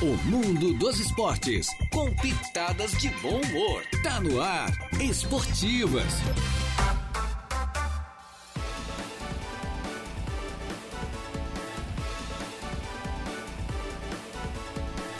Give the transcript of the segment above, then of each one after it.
O mundo dos esportes, com pitadas de bom humor. Tá no ar, Esportivas.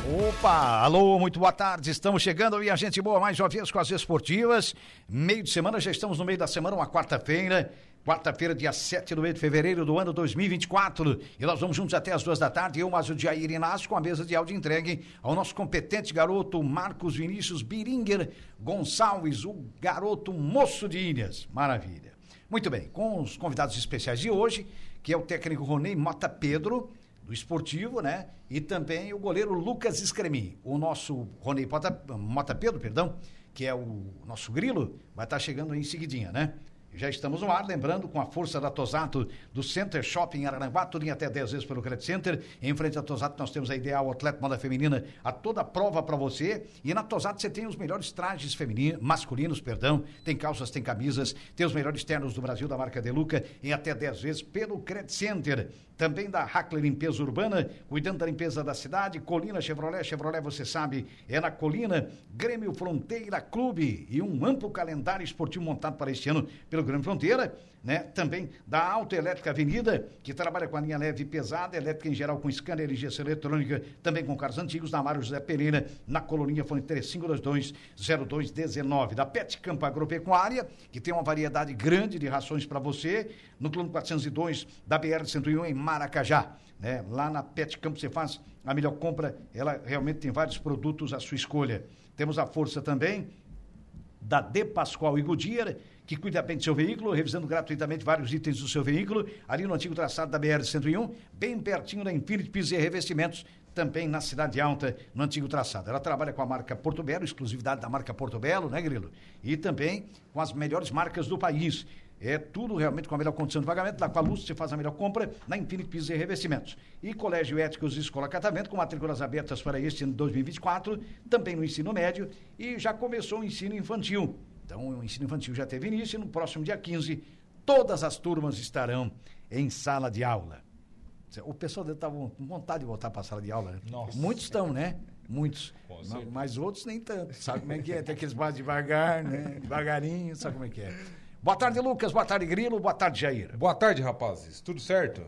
Opa, alô, muito boa tarde. Estamos chegando e a gente boa mais uma vez com as esportivas. Meio de semana, já estamos no meio da semana, uma quarta-feira. Quarta-feira, dia 7 do mês de fevereiro do ano 2024. E nós vamos juntos até as duas da tarde. Eu, mais o Jair Inácio, com a mesa de áudio entregue ao nosso competente garoto Marcos Vinícius Biringer Gonçalves, o garoto moço de Ilhas. Maravilha. Muito bem, com os convidados especiais de hoje, que é o técnico Ronei Mota Pedro do esportivo, né? E também o goleiro Lucas Escremi. O nosso Rony Mota, Mota Pedro, perdão, que é o nosso grilo, vai estar chegando em seguidinha, né? Já estamos no ar, lembrando, com a força da Tosato do Center Shopping Araranguá, tudo em até 10 vezes pelo Credit Center. Em frente à Tosato nós temos a Ideal Atleta Moda Feminina, a toda prova para você. E na Tosato você tem os melhores trajes femininos, masculinos, perdão. Tem calças, tem camisas, tem os melhores ternos do Brasil da marca Deluca em até 10 vezes pelo Credit Center. Também da Hackler Limpeza Urbana, cuidando da limpeza da cidade. Colina Chevrolet, Chevrolet você sabe, é na Colina. Grêmio Fronteira Clube e um amplo calendário esportivo montado para este ano pelo Grande Fronteira, né? Também da Autoelétrica Avenida, que trabalha com a linha leve e pesada, elétrica em geral com scanner, ligeira eletrônica, também com carros antigos, da Mário José Pereira, na Colonia Fone 3522-0219. Da Pet Campo Agropecuária, que tem uma variedade grande de rações para você, no quilômetro 402 da BR-101 em Maracajá. Né? Lá na Pet Campo você faz a melhor compra, ela realmente tem vários produtos à sua escolha. Temos a força também da De Pascoal e Goodyear, que cuida bem do seu veículo, revisando gratuitamente vários itens do seu veículo, ali no antigo traçado da BR-101, bem pertinho da Infinity Pisos e Revestimentos, também na Cidade Alta, no antigo traçado. Ela trabalha com a marca Porto Belo, exclusividade da marca Porto Belo, né, Grilo? E também com as melhores marcas do país. É tudo realmente com a melhor condição de pagamento. Lá com a Luz você faz a melhor compra na Infinity Pisos e Revestimentos. E Colégio Éticos e Escola Catavento, com matrículas abertas para este ano de 2024, também no ensino médio e já começou o ensino infantil. Então, o ensino infantil já teve início e no próximo dia 15, todas as turmas estarão em sala de aula. O pessoal deve estar com vontade de voltar para a sala de aula. Né? Nossa. Muitos estão, né? Muitos. Mas, mas outros nem tanto. Sabe como é que é? Tem aqueles mais devagar, né? Devagarinho, sabe como é que é? Boa tarde, Lucas. Boa tarde, Grilo. Boa tarde, Jair. Boa tarde, rapazes. Tudo certo?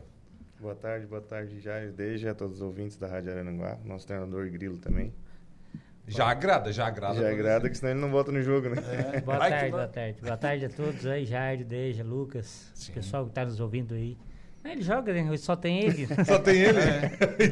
Boa tarde, boa tarde, Jair Deja, a todos os ouvintes da Rádio Arananguá, nosso treinador Grilo também. Já agrada, já agrada. Já agrada que senão ele não volta no jogo, né? Boa Vai que tarde, boa tarde. Boa tarde a todos aí, Jair, Deja, Lucas, Sim. pessoal que tá nos ouvindo aí. Não, Ele joga, né? Só tem ele. Só tem ele?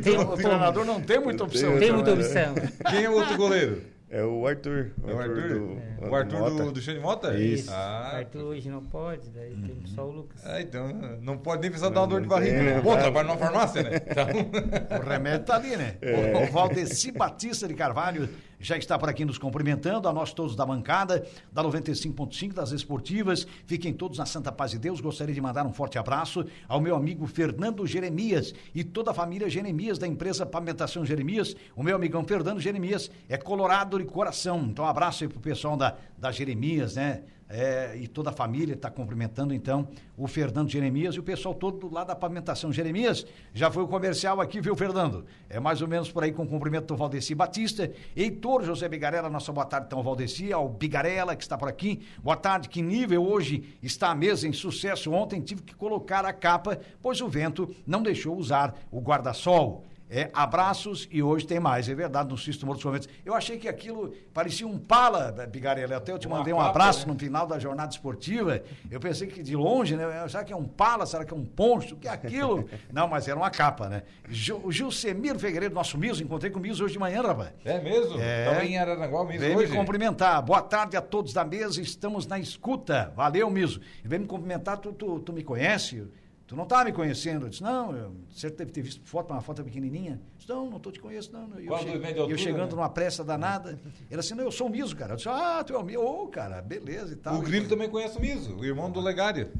Tem, O treinador não tem muita opção. tem então, muita né? opção. Quem é o outro goleiro? É o Arthur. É o Arthur? do, O Arthur Mota. do, do Xande Mota? Isso. Ah, Arthur hoje não pode, daí Uhum. temos só o Lucas. ah, então não pode nem precisar dar uma dor de tem, barriga. né? Bom, trabalha numa farmácia, né? Então, O remédio tá ali, né? O, o Valdeci Batista de Carvalho já está por aqui nos cumprimentando, a nós todos da bancada, da 95.5 das esportivas. Fiquem todos na Santa Paz de Deus. Gostaria de mandar um forte abraço ao meu amigo Fernando Jeremias e toda a família Jeremias da empresa Pavimentação Jeremias. O meu amigão Fernando Jeremias é colorado de coração. Então, um abraço aí pro pessoal da, da Jeremias, né? É, e toda a família está cumprimentando então o Fernando Jeremias e o pessoal todo lá da pavimentação Jeremias. Já foi o comercial aqui, viu, Fernando? É mais ou menos por aí com o cumprimento do Valdeci Batista. Heitor José Bigarella, nossa boa tarde, então, Valdeci, ao Bigarella, que está por aqui. Boa tarde, que nível hoje está a mesa em sucesso? Ontem tive que colocar a capa, pois o vento não deixou usar o guarda-sol. É, abraços e hoje tem mais, é verdade, no Morto dos Conventos. Eu achei que aquilo parecia um pala, Bigarella. Até eu te mandei um abraço né? no final da jornada esportiva. Eu pensei que de longe, né? Será que é um pala? Será que é um poncho? O que é aquilo? Não, mas era uma capa, né? Gil- O Gilcemiro Figueiredo, nosso Miso, encontrei com o Miso hoje de manhã, rapaz. é mesmo? É. Tava em Araranguá mesmo Vem me hoje? cumprimentar. Boa tarde a todos da mesa, estamos na escuta. Valeu, Miso. Vem me cumprimentar, tu, tu, tu me conhece? Tu não tá me conhecendo? Eu disse, não, eu, você deve ter visto foto, uma foto pequenininha. Eu disse, não, não tô te conhecendo, não. E eu, che- e eu altura, chegando né? numa pressa danada. Ele assim, não, eu sou o Miso, cara. Eu disse, ah, tu é o Miso. Ô, cara, beleza e tal. O Grilo também conhece o Miso, o irmão do Legário.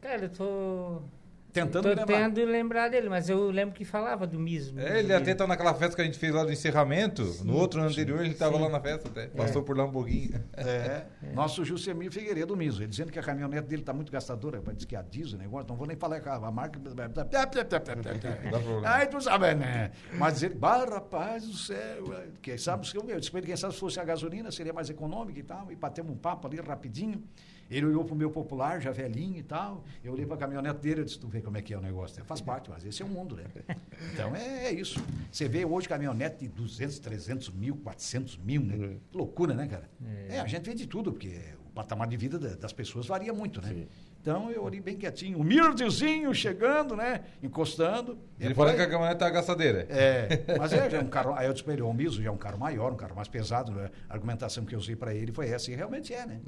Cara, eu tô. Tentando Tô lembrar. tentando lembrar dele, mas eu lembro que falava do Miso. É, ele até tá naquela festa que a gente fez lá do encerramento. no outro ano anterior ele tava lá na festa até. Passou por lá um pouquinho. É. Nosso Jusemir Figueiredo Miso, ele dizendo que a caminhonete dele tá muito gastadora, diz que é a diesel, o negócio, não vou nem falar com a marca. problema. Aí tu sabe, né? Mas ele, bah, rapaz do céu, quem sabe, se eu disse quem sabe se fosse a gasolina seria mais econômica e tal, e batemos um papo ali rapidinho. Ele olhou pro meu popular, já velhinho e tal. Eu olhei pra caminhonete dele, eu disse, tu vê como é que é o negócio. né? Faz parte, mas esse é o mundo, né? Então é, é isso. Você vê hoje caminhonete de 200, 300 mil, 400 mil, né? Que loucura, né, cara? É. a gente vê de tudo, porque o patamar de vida da- das pessoas varia muito, né? Então eu olhei bem quietinho. O Mirdezinho chegando, né? Encostando. Ele É, falando que a caminhonete tá gastadeira. é, mas é, já é um carro. Aí eu disse pra ele, o Miso já é um carro maior, um carro mais pesado. Né? A argumentação que eu usei pra ele foi essa, e realmente é, né?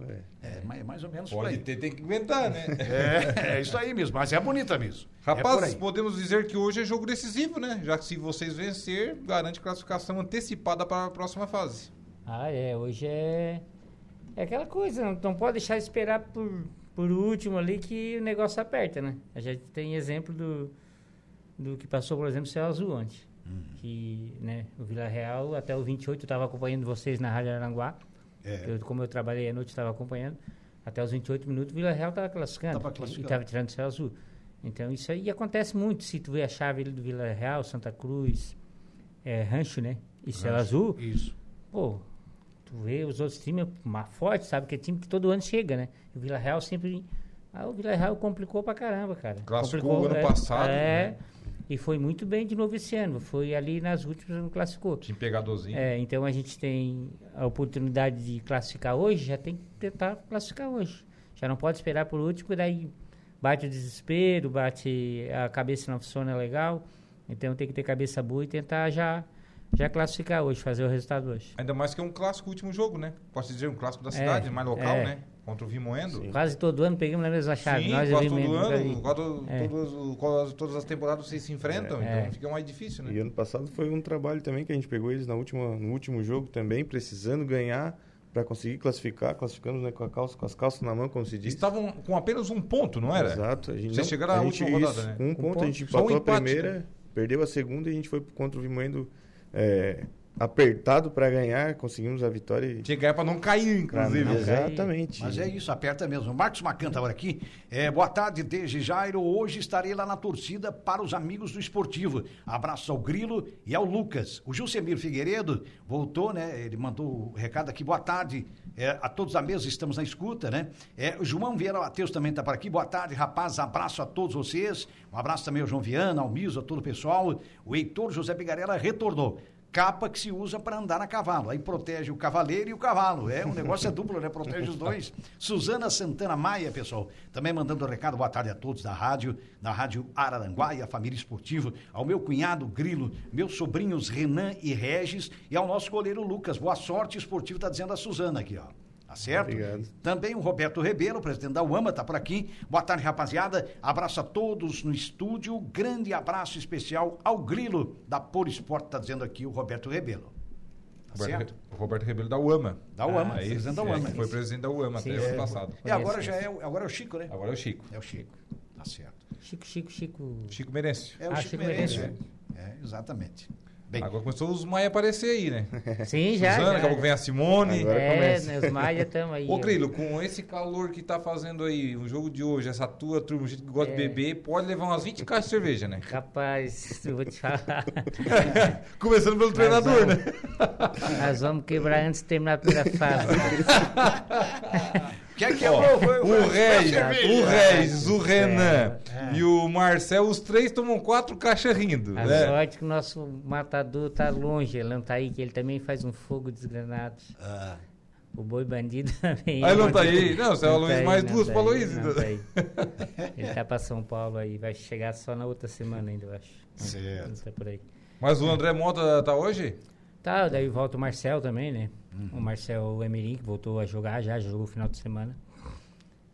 É, mais, mais ou menos Pode ter, tem que inventar, né? É, é isso aí mesmo, mas é bonita mesmo. é por Rapaz, aí. podemos dizer que hoje é jogo decisivo, né? Já que se vocês vencer, garante classificação antecipada para a próxima fase. Ah, é. Hoje é. É aquela coisa, não, não pode deixar esperar por, por último ali que o negócio aperta, né? A gente tem exemplo do, do que passou, por exemplo, o Céu Azul ontem. Uhum. Que, né, o Vila Real, até o 28, eu estava acompanhando vocês na Rádio Aranguá. É. Eu, como eu trabalhei à noite, estava acompanhando. Até os 28 minutos, o Vila Real estava classificando. Tava E classificando. estava tirando o Céu Azul. Então, isso aí acontece muito. Se tu vê a chave do Vila Real, Santa Cruz, é, Rancho, né? E Céu Azul, Isso. pô, tu vê os outros times mais fortes, sabe? Que é time que todo ano chega, né? E o Vila Real sempre. Ah, o Vila Real complicou pra caramba, cara. Classificou ano é, passado, É. né? E foi muito bem de novo esse ano. Foi ali nas últimas não classificou. Time pegadorzinho. É, então a gente tem a oportunidade de classificar hoje, já tem que tentar classificar hoje. Já não pode esperar por último, e daí bate o desespero, bate a cabeça não funciona legal. Então tem que ter cabeça boa e tentar já, já classificar hoje, fazer o resultado hoje. Ainda mais que é um clássico último jogo, né? Posso dizer, um clássico da cidade, mais local, é. né? Contra o Vimoendo. Quase todo ano pegamos na mesma chave. Sim, Nós quase todo ano, quase É. todas, quase todas as temporadas vocês se enfrentam, É. então fica mais difícil, né? E ano passado foi um trabalho também que a gente pegou eles na última, no último jogo também, precisando ganhar para conseguir classificar, classificando né, com, a calça, com as calças na mão, como se diz. Estavam com apenas um ponto, não era? Exato. A gente, Vocês chegaram à gente, última rodada, isso, né? Com um Com ponto, ponto, a gente só um empatou a empate, primeira, né? perdeu a segunda e a gente foi contra o Vimoendo é, apertado para ganhar, conseguimos a vitória. e- Tinha que ganhar pra não cair, inclusive. Exatamente. Mas é isso, aperta mesmo. Marcos Macan estava aqui. É, boa tarde, desde Jairo. Hoje estarei lá na torcida para os amigos do esportivo. Abraço ao Grilo e ao Lucas. O Jusemir Figueiredo voltou, né? Ele mandou o recado aqui. Boa tarde é, a todos da mesa, estamos na escuta, né? É, o João Vieira Matheus também está por aqui. Boa tarde, rapaz. Abraço a todos vocês. Um abraço também ao João Viana, ao Miso, a todo o pessoal. O Heitor José Bigarella retornou capa que se usa para andar a cavalo. Aí protege o cavaleiro e o cavalo. É, o negócio é duplo, né? Protege os dois. Suzana Santana Maia, pessoal, também mandando um recado. Boa tarde a todos da rádio, da Rádio Araranguá e a família esportiva, ao meu cunhado Grilo, meus sobrinhos Renan e Regis e ao nosso goleiro Lucas. Boa sorte esportiva, tá dizendo a Suzana aqui, ó. Tá certo? Obrigado. Também o Roberto Rebelo, presidente da UAMA, tá por aqui. Boa tarde, rapaziada. Abraço a todos no estúdio. Grande abraço especial ao Grilo da Por Esporte, tá dizendo aqui o Roberto Rebelo. Tá Roberto? Re- Roberto Rebelo da UAMA. Da UAMA, Ah, presidente da é, UAMA. foi presidente da UAMA Sim, até ano é. passado. E agora Conheço, já é, o- agora é o Chico, né? Agora é o Chico. É o Chico. Tá certo. Chico, Chico, Chico. Chico Merencio. É o Ah, Chico, Chico Merencio. É, É, exatamente. Bem, Agora começou os Maia aparecer aí, né? Sim, já. Suzana, já. daqui a pouco vem a Simone. Agora é, começa. né, os Maia estão aí. Ô, ó. Grilo, com esse calor que tá fazendo aí, o jogo de hoje, essa tua turma, o jeito que gosta de É. beber, pode levar umas 20 caixas de cerveja, né? Rapaz, eu vou te falar. Começando pelo treinador, Nós né? vamos- Nós vamos quebrar antes de terminar a primeira fase. O que é é o, foi- o Regis, foi a cerveja? o o Renan É. e o Marcel, os três tomam quatro caixas rindo, A né? sorte que o nosso matador tá longe, ele não tá aí, que ele também faz um fogo desgranado. Ah, O boi bandido também. Ah, ele não tá aí? Não, você Não falou tá aí, mais duas tá pra aí, Luiz. não tá aí. Ele tá pra São Paulo aí, vai chegar só na outra semana ainda, eu acho. Certo. Não tá por aí. Mas o André Mota tá hoje? Tá, daí volta o Marcel também, né? Uhum. O Marcel Emerim, que voltou a jogar já, jogou o final de semana.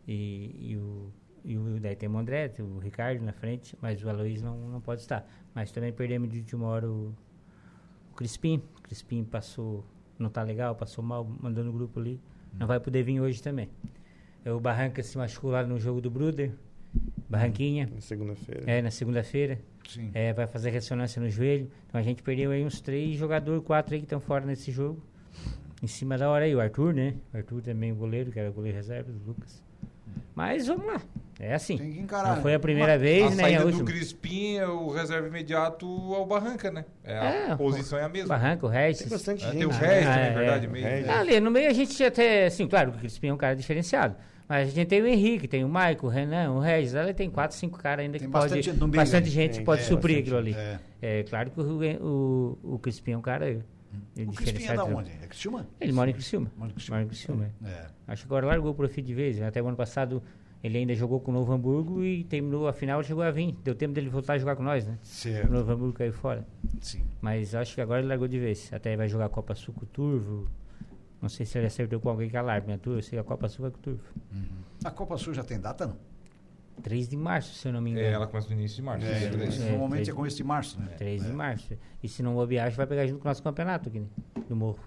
E, e o, e o daí tem o André, tem o Ricardo na frente, mas o Aloysio não, não pode estar. Mas também perdemos de última hora o, o Crispim. O Crispim passou, não tá legal, passou mal, mandou no grupo ali. Não vai poder vir hoje também. É, O Barranca se machucou lá no jogo do Bruder. Barranquinha. Na segunda-feira. É, na segunda-feira. Sim. É, vai fazer ressonância no joelho. Então a gente perdeu aí uns três jogadores, quatro aí que estão fora nesse jogo. Em cima da hora aí, o Arthur, né? O Arthur também, o goleiro, que era goleiro reserva do Lucas. Mas vamos lá. É assim. Tem que encarar. Não foi a né? primeira A vez, né? saída A do. Crispim é o reserva imediato ao Barranca, né? É, a É, posição é a mesma. Barranco, o Regis. Tem bastante É, gente. tem o né? Regis Ah, é, verdade, é. meio. Regis. Ah, Ali, no meio a gente até, assim, claro que o Crispim é um cara diferenciado. Mas a gente tem o Henrique, tem o Maico, o Renan, o Regis. Ali tem quatro, cinco caras ainda Tem que bastante pode. meio, bastante né? gente Tem, pode é, suprir bastante aquilo ali. É. É, claro que o, o, o Crispim é um cara. É O Crispim é da onde? É Criciúma? Ele mora em Criciúma. Mora em Criciúma. Mora em Criciúma, é. É. Acho que agora largou o Profi de vez. Até o ano passado ele ainda jogou com o Novo Hamburgo e terminou a final chegou a vir. Deu tempo dele voltar a jogar com nós, né? O Certo. Novo Hamburgo caiu fora. Sim. Mas acho que agora ele largou de vez. Até vai jogar a Copa Sul com o Turvo. Não sei se ele acertou com alguém que alarme, né? Eu sei que a Copa Sul vai com o Turvo. A Copa Sul já tem data, não? 3 de março, se eu não me É, engano. ela começa no início de março. É, né? três- é, normalmente é começo de março, né? 3 de março. E se não bobear, acho que vai pegar junto com o nosso campeonato aqui, né? Do Morro.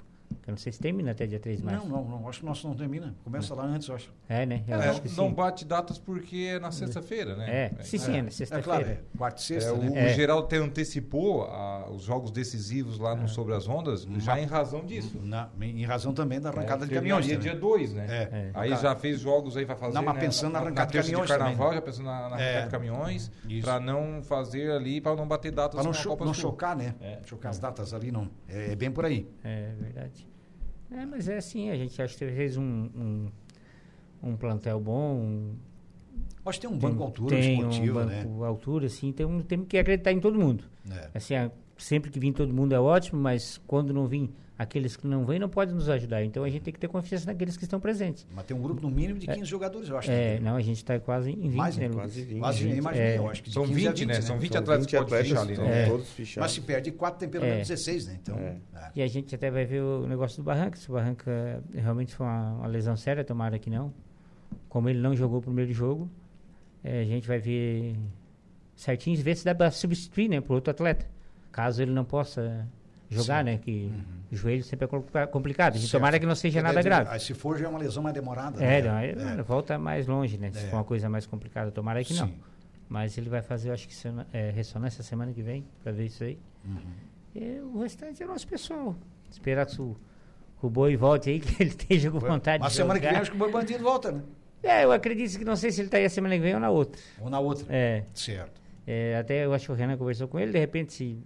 Eu não sei se termina até dia 3 de março. Não, não, não. Acho que o nosso não termina. Começa lá antes, eu acho. É, né? Eu É, acho que não sim. bate datas porque é na sexta-feira, né? É, sim, sim, é na É sexta-feira. claro, é quarta e É, sexta, o, né? o Geraldo até antecipou a- os jogos decisivos lá no Sobre as Ondas, já em razão disso. Na- em razão também da arrancada É, de caminhões. Dia, também. dia 2, né? É. É. Aí já fez jogos aí, vai fazer. Não, mas né, pensando na arrancada de terça caminhões carnaval, também, né? já pensando na, na É. arrancada de caminhões, pra não fazer ali, pra não bater datas Para não, cho- não chocar, né? É. Chocar as datas ali, não. É, é bem por aí. É verdade. É, mas é assim, a gente acha que fez um, um, um plantel bom, um, Acho que tem um tem- banco altura tem esportivo, um né? banco altura, assim, tem um, temos que acreditar em todo mundo. É. Assim, a- sempre que vir todo mundo é ótimo, mas quando não vir aqueles que não vêm não podem nos ajudar. Então a gente tem que ter confiança naqueles que estão presentes. Mas tem um grupo no mínimo de 15 jogadores, eu acho. É, né? não, a gente está quase em 20, Mais, né, né? Quase 20. Quase, eu imaginei, É. eu acho que de São 15 a 20, né? São 20 São atletas que 20 podem fechar ali, né? É. todos fechados. Mas se perde 4, tem pelo É. menos 16, né? Então, É. é. E a gente até vai ver o negócio do Barranca. Se o Barranca realmente for uma, uma lesão séria, tomara que não. Como ele não jogou o primeiro jogo, a gente vai ver certinho ver se dá para substituir, né, por outro atleta. Caso ele não possa jogar, né, que o joelho sempre é compli- complicado. A gente Uhum. Certo. tomara que não seja nada grave. aí se for, já é uma lesão mais demorada. É, né? não, mano, volta mais longe, né? Se É. for uma coisa mais complicada, tomara que não. Sim. Mas ele vai fazer, eu acho que sema- é, ressonância semana que vem, para ver isso aí. Uhum. E o restante é nosso pessoal. Esperar que o, que o boi volte aí, que ele esteja com vontade Mas de semana que jogar. vem acho que o Boi Bandido volta, né? É, eu acredito que não sei se ele está aí a semana que vem ou na outra. Ou na outra. É, Certo. é, até eu acho que o Renan conversou com ele, de repente, se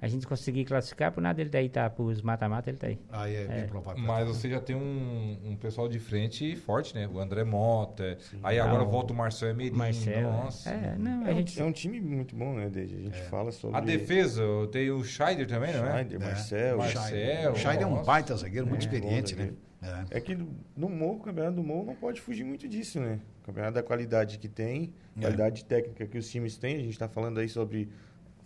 a gente conseguir classificar, por nada ele daí tá para os mata-mata, ele tá aí. Aí é, bem provável. Mas você já tem um, um pessoal de frente forte, né? O André Mota. Aí agora Ah, o- volta o Marcel Emery. Marcelo. Nossa. É, não, a É um, gente. é um time muito bom, né, Deide? A gente fala sobre... A defesa, tem o Scheider também, não é? Schneider, É. Marcel... Marcel. O Scheid é um baita zagueiro, muito É, experiente, né? É. É que no Morro, o campeonato do Morro não pode fugir muito disso, né? O campeonato da qualidade que tem, É. qualidade técnica que os times têm. A gente está falando aí sobre.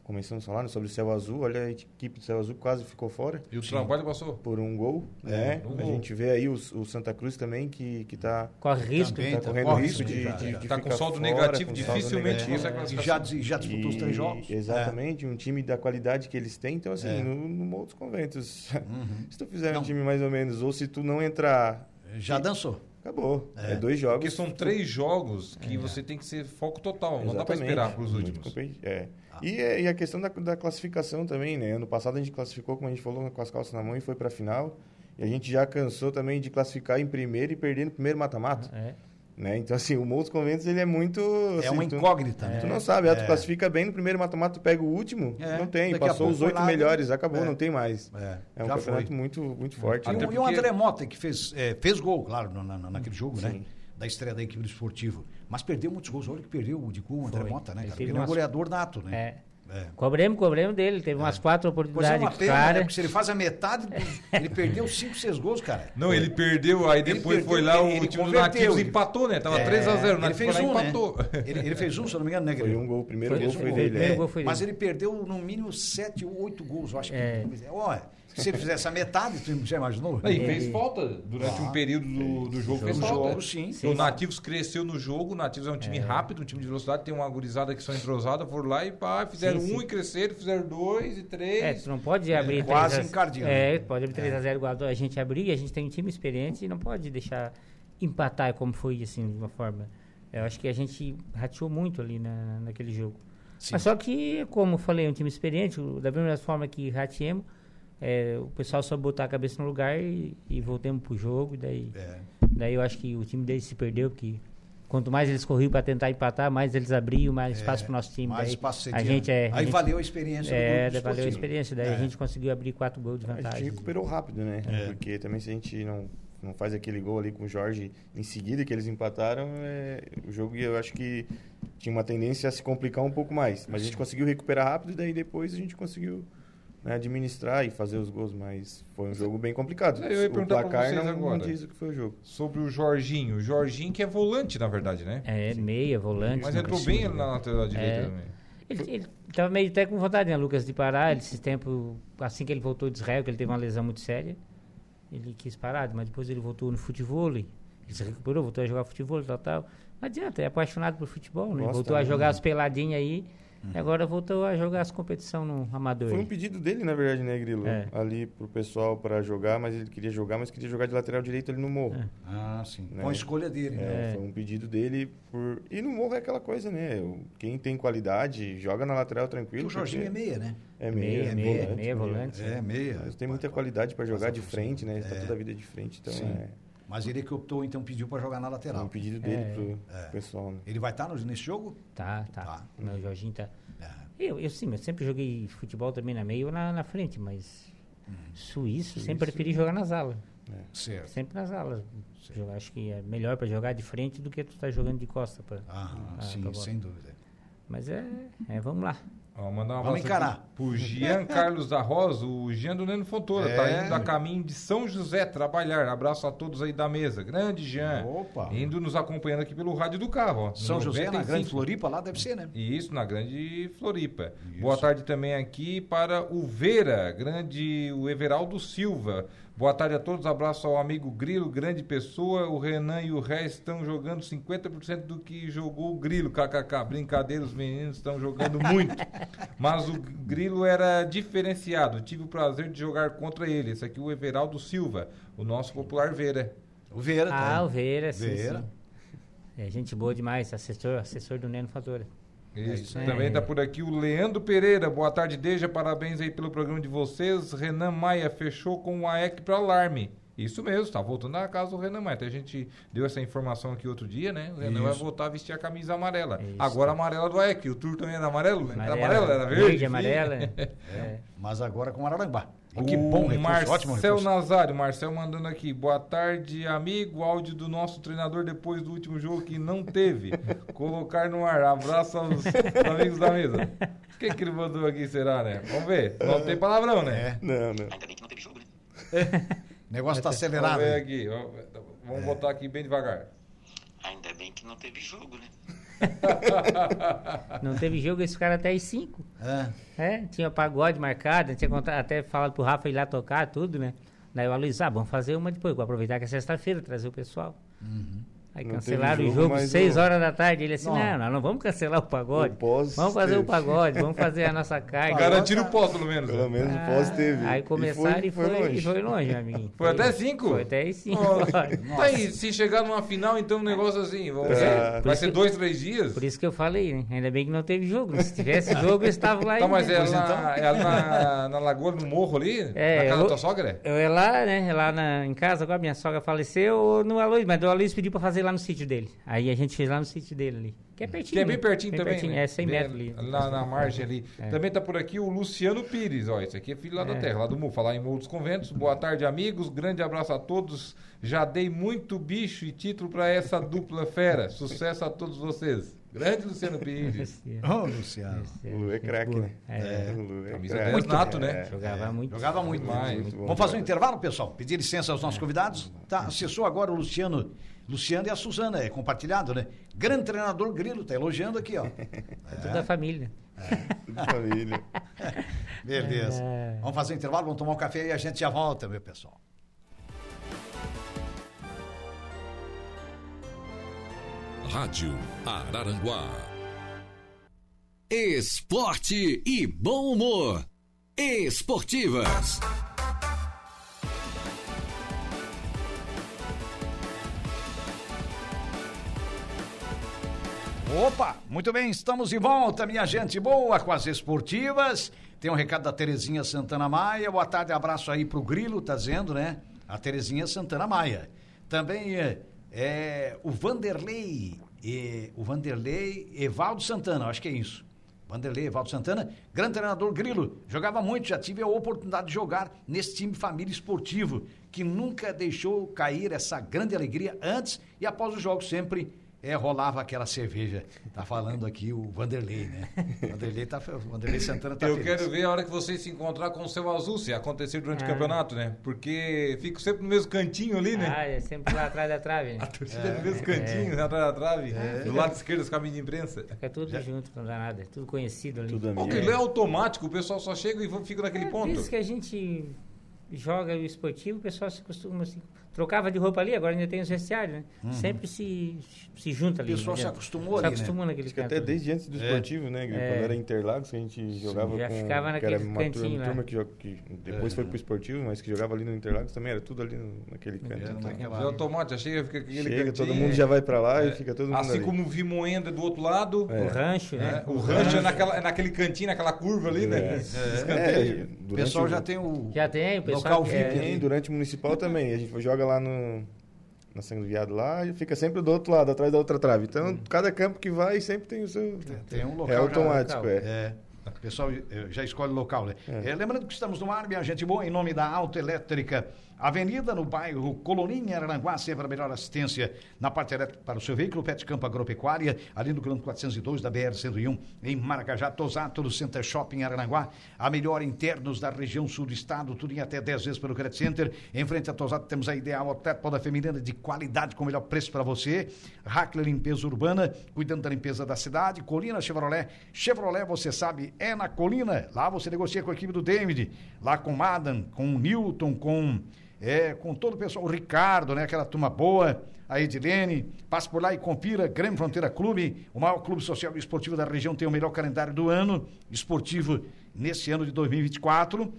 Começamos a falar né, sobre o Céu Azul. Olha, a equipe do Céu Azul quase ficou fora E o trabalho passou. por um gol. É, né? um A gol. gente vê aí o, o Santa Cruz também que, que tá, Corre risco. Também. tá Tá, correndo corre risco risco de, já, de, de Tá com saldo fora, negativo, com saldo dificilmente negativo. consegue E classificação. já, e já disputou os três E- jogos. Exatamente, um time da qualidade que eles têm. Então, assim, É. no, no dos Conventos, Uhum. se tu fizer Não. um time mais ou menos, ou se tu não entrar, É. Já dançou. acabou. É. É, dois jogos. Porque são três jogos que você tem que ser foco total. Não dá pra Exatamente. esperar pros Muito últimos. É. E, é- e a questão da, da classificação também, né? Ano passado a gente classificou, como a gente falou, com as calças na mão e foi pra final. E a gente já cansou também de classificar em primeiro e perder no primeiro mata-mata. É. Né? Então, assim, o Mouros Conventos ele é muito. É assim, uma tu- incógnita, né? Tu não sabe, ah, tu É. classifica bem no primeiro mata-mata, tu pega o último, É, não tem. daqui a Passou os oito melhores, acabou, é. não tem mais. É, É um já campeonato foi. muito, muito forte. E Até o, e porque- o André Mota, que fez, é, fez gol, claro, na, na- naquele jogo, né? Sim. Da estreia da equipe do esportivo. Mas perdeu muitos gols. Olha que perdeu o de gol, o André Foi. Mota, né, Ele cara? Ele é um umas- goleador nato, né? É. É. Cobremos, cobremos dele. Teve umas quatro Pois é oportunidades uma com o pena, né? cara. Porque se ele faz a metade, ele perdeu 5, 6 gols, cara. Não, ele perdeu, aí Ele depois perdeu, foi lá, ele- o ele time do Nativos ele- empatou, né? Tava É, 3x0, o ele fez um, né? empatou. Ele, ele fez um, se eu não me engano, né, Foi um gol, o primeiro Foi gol foi gol. dele. Primeiro é. gol foi Mas dele. ele perdeu no mínimo 7 ou 8 gols, eu acho que. É. Olha, se ele fizesse a metade, tu já imaginou? Aí É. fez falta durante um período do, do jogo, fez No falta. jogo, sim. Sim. O Nativos cresceu no jogo, o Nativos é um time rápido, um time de velocidade, tem uma gurizada que são entrosadas, foram lá e pá, fizeram Sim, um sim. e cresceram, fizeram dois e três. É, tu não pode abrir quase 3 a- encardiando. É, pode abrir 3x0 igual a gente abrir, a gente tem um time experiente e não pode deixar empatar como foi, assim, de uma forma Eu acho que a gente rateou muito ali na, naquele jogo. Sim. Mas só que, como eu falei, é um time experiente, da mesma forma que rateemos, é, o pessoal só botar a cabeça no lugar e, e voltemos pro jogo. E daí, É. daí eu acho que o time deles se perdeu, porque quanto mais eles corriam para tentar empatar, mais eles abriam, mais espaço pro nosso time. É, Mais daí, espaço você a gente é. a Aí gente- valeu a experiência É, do valeu a experiência. Daí É. a gente conseguiu abrir quatro gols de A gente vantagem. recuperou rápido, né? É. Porque também se a gente não, não faz aquele gol ali com o Jorge em seguida que eles empataram, é, o jogo eu acho que tinha uma tendência a se complicar um pouco mais. Mas a gente conseguiu recuperar rápido e daí depois a gente conseguiu né, administrar e fazer os gols. Mas foi um jogo bem complicado. Eu ia o perguntar pra placar vocês não, agora. não diz o que foi o jogo. Sobre o Jorginho. O Jorginho que é volante, na verdade, né? É, meia, volante. Mas entrou bem né? na lateral direita É. também. Ele, ele tava meio até com vontade, né, Lucas, de parar. Ele, esse tempo, assim que ele voltou de Israel, que ele teve uma lesão muito séria, ele quis parar, mas depois ele voltou no futebol. Ele se recuperou, voltou a jogar futebol e tal, tal. Não adianta, é apaixonado por futebol, né? Gosta, voltou a né? jogar as peladinhas aí, e agora voltou a jogar as competições no amador. Foi um pedido dele, na verdade, né, Grilo? É. Ali pro pessoal para jogar, mas ele queria jogar, mas queria jogar de lateral direito ali no morro. É. Ah, sim. Né? Com a escolha dele, né? É, Foi um pedido dele por. E no morro é aquela coisa, né? Quem tem qualidade joga na lateral tranquilo. o Jorginho é porque meia, né? é Meia, meia, meia, volante, meia, volante. É, meia. Mas tem muita qualidade para jogar de frente, né? Ele tá É. toda a vida de frente, então Sim. é, Mas ele que optou, então, pediu para jogar na é lateral. um pedido dele É. pro É. pessoal, né? Ele vai estar no- nesse jogo? Tá, tá. Tá. Meu Jorginho tá. É. Eu, eu sim, eu sempre joguei futebol também na meia ou na, na frente, mas Uhum. suíço, sempre preferi jogar nas alas. Certo. Sempre nas alas. Eu acho que é melhor para jogar de frente do que tu tá jogando de costa. Pra, Ah, Ah, sim, tá bom. sem dúvida. Mas é, é, vamos lá. Ó, mandar um Vamos encarar. Pro Jean Carlos da Rosa, o Jean do Neno Fontoura. Tá É. indo a caminho de São José trabalhar. Abraço a todos aí da mesa. Grande Jean. Opa. Indo nos acompanhando aqui pelo rádio do carro. Ó, São José, na 95. Grande Floripa, lá deve ser, né? Isso, na Grande Floripa. Isso. Boa tarde também aqui para o Vera, grande, o Everaldo Silva. Boa tarde a todos, abraço ao amigo Grilo, grande pessoa. O Renan e o Ré estão jogando 50% do que jogou o Grilo, kkk. Brincadeira, os meninos estão jogando muito. Mas o Grilo era diferenciado, tive o prazer de jogar contra ele. Esse aqui é o Everaldo Silva, o nosso popular Vera. O Vieira tá Ah, o Veira, sim, Veira. sim. É gente boa demais, assessor, assessor do Neno Fatora. Isso, aí. também É. está por aqui o Leandro Pereira. Boa tarde, Deja. Parabéns aí pelo programa de vocês. Renan Maia fechou com o AEC para alarme. Isso mesmo, tá voltando à casa do Renan Maia. Até a gente deu essa informação aqui outro dia, né? O Renan vai Isso. voltar a vestir a camisa amarela. Isso. Agora a amarela do AEC. O turno também era amarelo? Era Amarela, amarelo? Era verde? verde, amarela. é. Mas agora com Araranguá. E que O bom recurso, Marcel ótimo recurso. Nazário, Marcel mandando aqui. Boa tarde, amigo. Áudio do nosso treinador depois do último jogo que não teve. Colocar no ar. Abraço aos amigos da mesa. O que, que ele mandou aqui, será, né? Vamos ver. Não tem palavrão, né? É, Não, não. Ainda bem que não teve jogo, né? o negócio tá Vamos acelerado. ver aqui. Vamos- Vamos botar aqui bem devagar. Ainda bem que não teve jogo, né? Não teve jogo, esse cara até às 5. É. É, tinha pagode marcado, tinha contado, até falado pro Rafa ir lá tocar, tudo, né? Daí o Aloysio, ah, vamos fazer uma depois, vou aproveitar que é sexta-feira, trazer o pessoal. Aí Não cancelaram teve o jogo, jogo mas 6 o- horas da tarde. Ele assim, Não. não, nós não vamos cancelar o pagode. O pós vamos fazer o teve. pagode, vamos fazer a nossa carga. Garantir o pó, pelo menos. Pelo menos o pós teve. Aí começaram e foi, longe. e foi longe, amiguinho. Foi até cinco? Foi até às 5 Ó, Tá aí, se chegar numa final, então um negócio assim, vamos ver. É, Vai ser isso dois, três dias? Por isso que eu falei, né? Ainda bem que não teve jogo. Se tivesse jogo, eu estava lá Tá, mas é lá, então. é na, na lagoa, no morro ali? É, na casa eu- da tua sogra? Eu é lá, né? Lá na, em casa, agora minha sogra faleceu no Aloysio, mas o Aloysio pediu pra fazer lá no sítio dele. Aí a gente fez lá no sítio dele ali. Que é pertinho. Que é bem né? pertinho Bem também, pertinho, né? É 100 Bem metros ali. Lá na margem ali. É. Também tá por aqui o Luciano Pires, ó, esse aqui é filho lá da É. terra, lá do Mu, falar em dos Conventos. Boa tarde, amigos, grande abraço a todos. Já dei muito bicho e título pra essa dupla fera. Sucesso a todos vocês. Grande Luciano Pires. Ô, Luciano. O Lu é craque, né? É. O Lu é Camisa craque. 10 nato, né? É. Jogava muito. Jogava muito. Demais. Muito Vamos fazer um intervalo, pessoal? Pedir licença aos nossos convidados. Tá, acessou agora o Luciano. Luciano e a Suzana, é compartilhado, né? Grande treinador Grilo, tá elogiando aqui, ó. É tudo da família. De família. Beleza. É. Vamos fazer um intervalo, vamos tomar um café e a gente já volta, meu pessoal. Rádio Araranguá. Esporte e bom humor. Esportivas. Opa, muito bem, estamos de volta, minha gente boa, com as esportivas. Tem um recado da Terezinha Santana Maia. Boa tarde, abraço aí pro Grilo, tá dizendo, né? A Terezinha Santana Maia. Também é, é, o Vanderlei, é, o Vanderlei Evaldo Santana, acho que é isso. Vanderlei Evaldo Santana, grande treinador Grilo, jogava muito, já tive a oportunidade de jogar nesse time família esportivo, que nunca deixou cair essa grande alegria antes e após os jogos, sempre é, rolava aquela cerveja. Tá falando aqui o Vanderlei, né? Vanderlei, tá, Vanderlei Santana tá Eu feliz. quero ver a hora que você se encontrar com o seu azul, se acontecer durante o campeonato, né? Porque fico sempre no mesmo cantinho ali, né? Ah, é sempre lá atrás da trave. né? A torcida é no mesmo cantinho, atrás da trave, do lado esquerdo dos caminhos de imprensa. Fica tudo junto, não dá nada. É tudo conhecido ali. Tudo O amigo. Grilo é automático, o pessoal só chega e fica naquele É, ponto. Desde que a gente joga o esportivo, o pessoal se costuma assim, trocava de roupa ali, agora ainda tem os vestiários, né? Sempre se, se junta ali. O pessoal não se acostumou se ali, né? acostumou naquele Acho que canto. até ali. desde antes do esportivo, né? É. Quando era Interlagos, que a gente jogava já com... ficava que era naquele uma turma, cantinho lá. turma que, que depois foi pro esportivo, mas que jogava ali no Interlagos também, era tudo ali no- naquele canto. Era então. naquela- É já chega, fica aquele Chega, cantinho. todo mundo já vai pra lá e fica todo mundo Assim ali. como o Vimoenda do outro lado. O rancho, né? né? O rancho é naquela, é naquele cantinho, naquela curva ali, né? É. É, O pessoal já tem o Já tem, o pessoal. local que VIP, é- durante o municipal também. A gente joga lá no, na Sangue do Viado lá e fica sempre do outro lado, atrás da outra trave. Então, cada campo que vai sempre tem o seu. tem um local é automático, local. é. É. O pessoal eh, já escolhe o local, né? Eh, lembrando que estamos no ar, minha gente boa, em nome da Autoelétrica. Avenida no bairro Coloninha, Aranguá, sempre a melhor assistência na parte elétrica para o seu veículo, Pet Campo Agropecuária, ali no quilômetro 402 da BR-101, em Maracajá, Tosato, no Center Shopping Aranguá, a melhor internos da região sul do estado, tudo em até 10 vezes pelo Credit Center. Em frente a Tosato temos a Ideal Hotel da Feminina de qualidade com o melhor preço para você. Hackler Limpeza Urbana, cuidando da limpeza da cidade. Colina Chevrolet. Chevrolet, você sabe, é na Colina. Lá você negocia com a equipe do David, lá com o Madam, com o Newton, com, é, com todo o pessoal, o Ricardo, né? Aquela turma boa, a Edilene. Passe por lá e confira. Grêmio Fronteira Clube, o maior clube social e esportivo da região, tem o melhor calendário do ano esportivo nesse ano de 2024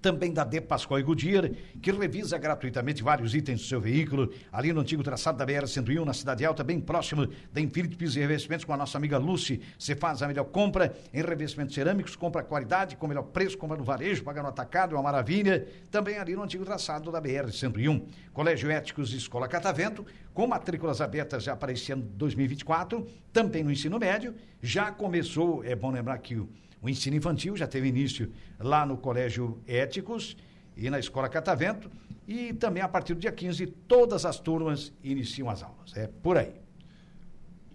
também da De Pascoal e Goodyear, que revisa gratuitamente vários itens do seu veículo, ali no antigo traçado da BR-101, na Cidade Alta, bem próximo da Infinity Pisos e Revestimentos, com a nossa amiga Lucy. Você faz a melhor compra em revestimentos cerâmicos, compra qualidade, com melhor preço, compra no varejo, paga no atacado, é uma maravilha. Também ali no antigo traçado da BR-101. Colégio Éticos e Escola Catavento, com matrículas abertas já para esse ano de 2024, também no ensino médio. Já começou, é bom lembrar que o o ensino infantil já teve início lá no Colégio Éticos e na Escola Catavento. E também a partir do dia 15, todas as turmas iniciam as aulas. É por aí.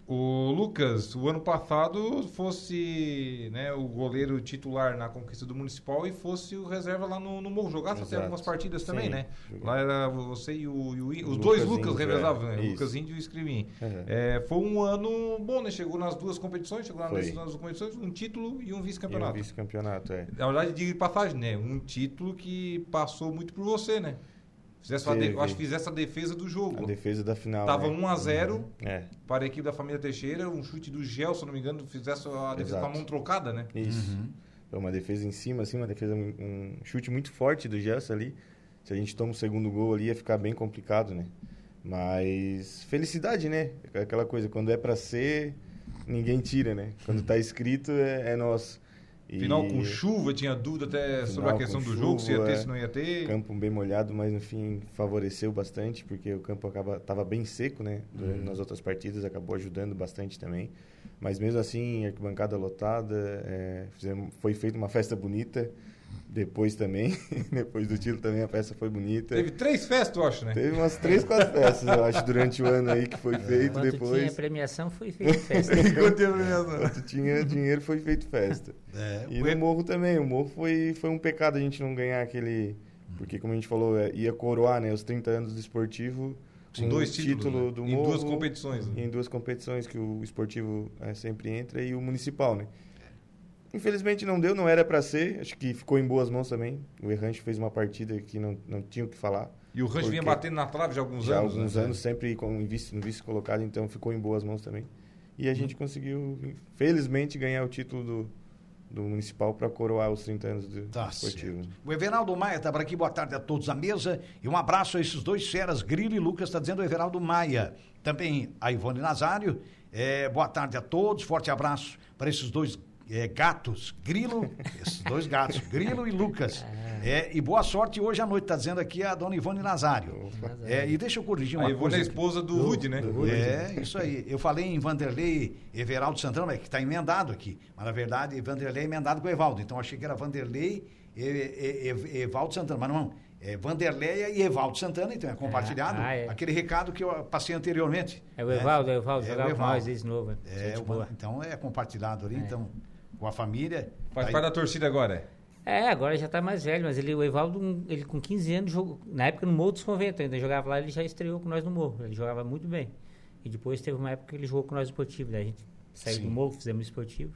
O Lucas, o ano passado fosse né, o goleiro titular na conquista do Municipal e fosse o reserva lá no, no Morro. Jogasse até algumas partidas Sim, também, né? joguei. Lá era você e o, e o os Lucas dois Lucas Índio, revezavam, é, né? Lucas Índio e o Escrivim. Uhum. É, foi um ano bom, né? Chegou nas duas competições, chegou nas duas competições, um título e um E um vice-campeonato. vice-campeonato, é. Na verdade, diga de passagem, né? Um título que passou muito por você, né? Fizesse uma de- Teve. eu acho que fizesse a defesa do A jogo. defesa da final. Tava né? 1 a 0 É, para a equipe da família Teixeira, um chute do Gel, se eu não me engano, fizesse a defesa com a Exato. mão trocada, né? isso. Foi uma defesa em cima, assim, uma defesa, um chute muito forte do Gerson ali. Se a gente toma o segundo gol ali, ia ficar bem complicado, né? Mas felicidade, né? Aquela coisa, quando é pra ser, ninguém tira, né? Quando tá escrito, é, é nosso. E Final com chuva, tinha dúvida até sobre a Final questão do jogo, se ia chuva, ter, se não ia ter. campo bem molhado, mas no fim favoreceu bastante, porque o campo acaba tava bem seco, né? Durante, Nas outras partidas acabou ajudando bastante também. Mas mesmo assim, arquibancada lotada, é, fizemos, foi feita uma festa bonita. Depois também, depois do título também a festa foi bonita. Teve três festas, eu acho, né? Teve umas três, quatro festas, eu acho, durante o ano aí que foi feito. Quando tinha depois, premiação, foi feito festa. Enquanto teve mesmo. quando tinha dinheiro, foi feito festa. É, E no Morro também, o Morro foi, foi um pecado a gente não ganhar aquele... Porque, como a gente falou, é, ia coroar né, os 30 anos do esportivo Com dois o títulos, título né? do Em Morro. duas competições, né? Em duas competições que o esportivo é, sempre entra e o municipal, né? Infelizmente não deu, não era para ser. Acho que ficou em boas mãos também. O Errante fez uma partida que não, não tinha o que falar. E o Rancho vinha batendo na trave já há alguns Já há anos. alguns né? anos, sempre com um vice, no vice colocado, então ficou em boas mãos também. E a gente conseguiu, felizmente, ganhar o título do, do Municipal para coroar os 30 anos do Tá esportivo. certo. O Everaldo Maia está por aqui, boa tarde a todos à mesa. E um abraço a esses dois feras, Grilo e Lucas, está dizendo o Everaldo Maia. Também a Ivone Nazário. É, boa tarde a todos, forte abraço para esses dois é, gatos, Grilo, esses dois gatos, Grilo e Lucas. É, e boa sorte hoje à noite, está dizendo aqui a dona Ivone Nazário. É, e deixa eu corrigir uma A Ivone coisa. é a esposa do, Rude, né? É, isso aí. Eu falei em Vanderlei Everaldo Santana, que está emendado aqui. Mas na verdade, Vanderlei é emendado com Evaldo. Então achei que era Vanderlei e, e- e- Evaldo Santana. Mas não, é Vanderleia e Evaldo Santana, então é compartilhado. ah, é. Aquele recado que eu passei anteriormente. É o né? Evaldo, é o Evaldo, É o Evaldo. desde novo. É, o- então é compartilhado ali, então, com a família. Faz Tá aí. parte da torcida agora. É, agora já tá mais velho, mas ele, o Evaldo, ele com 15 anos, jogou, na época no Morro dos Conventos, ainda jogava lá, ele já estreou com nós no Morro. Ele jogava muito bem. E depois teve uma época que ele jogou com nós no esportivo, daí a gente saiu Sim. do Morro, fizemos esportivo.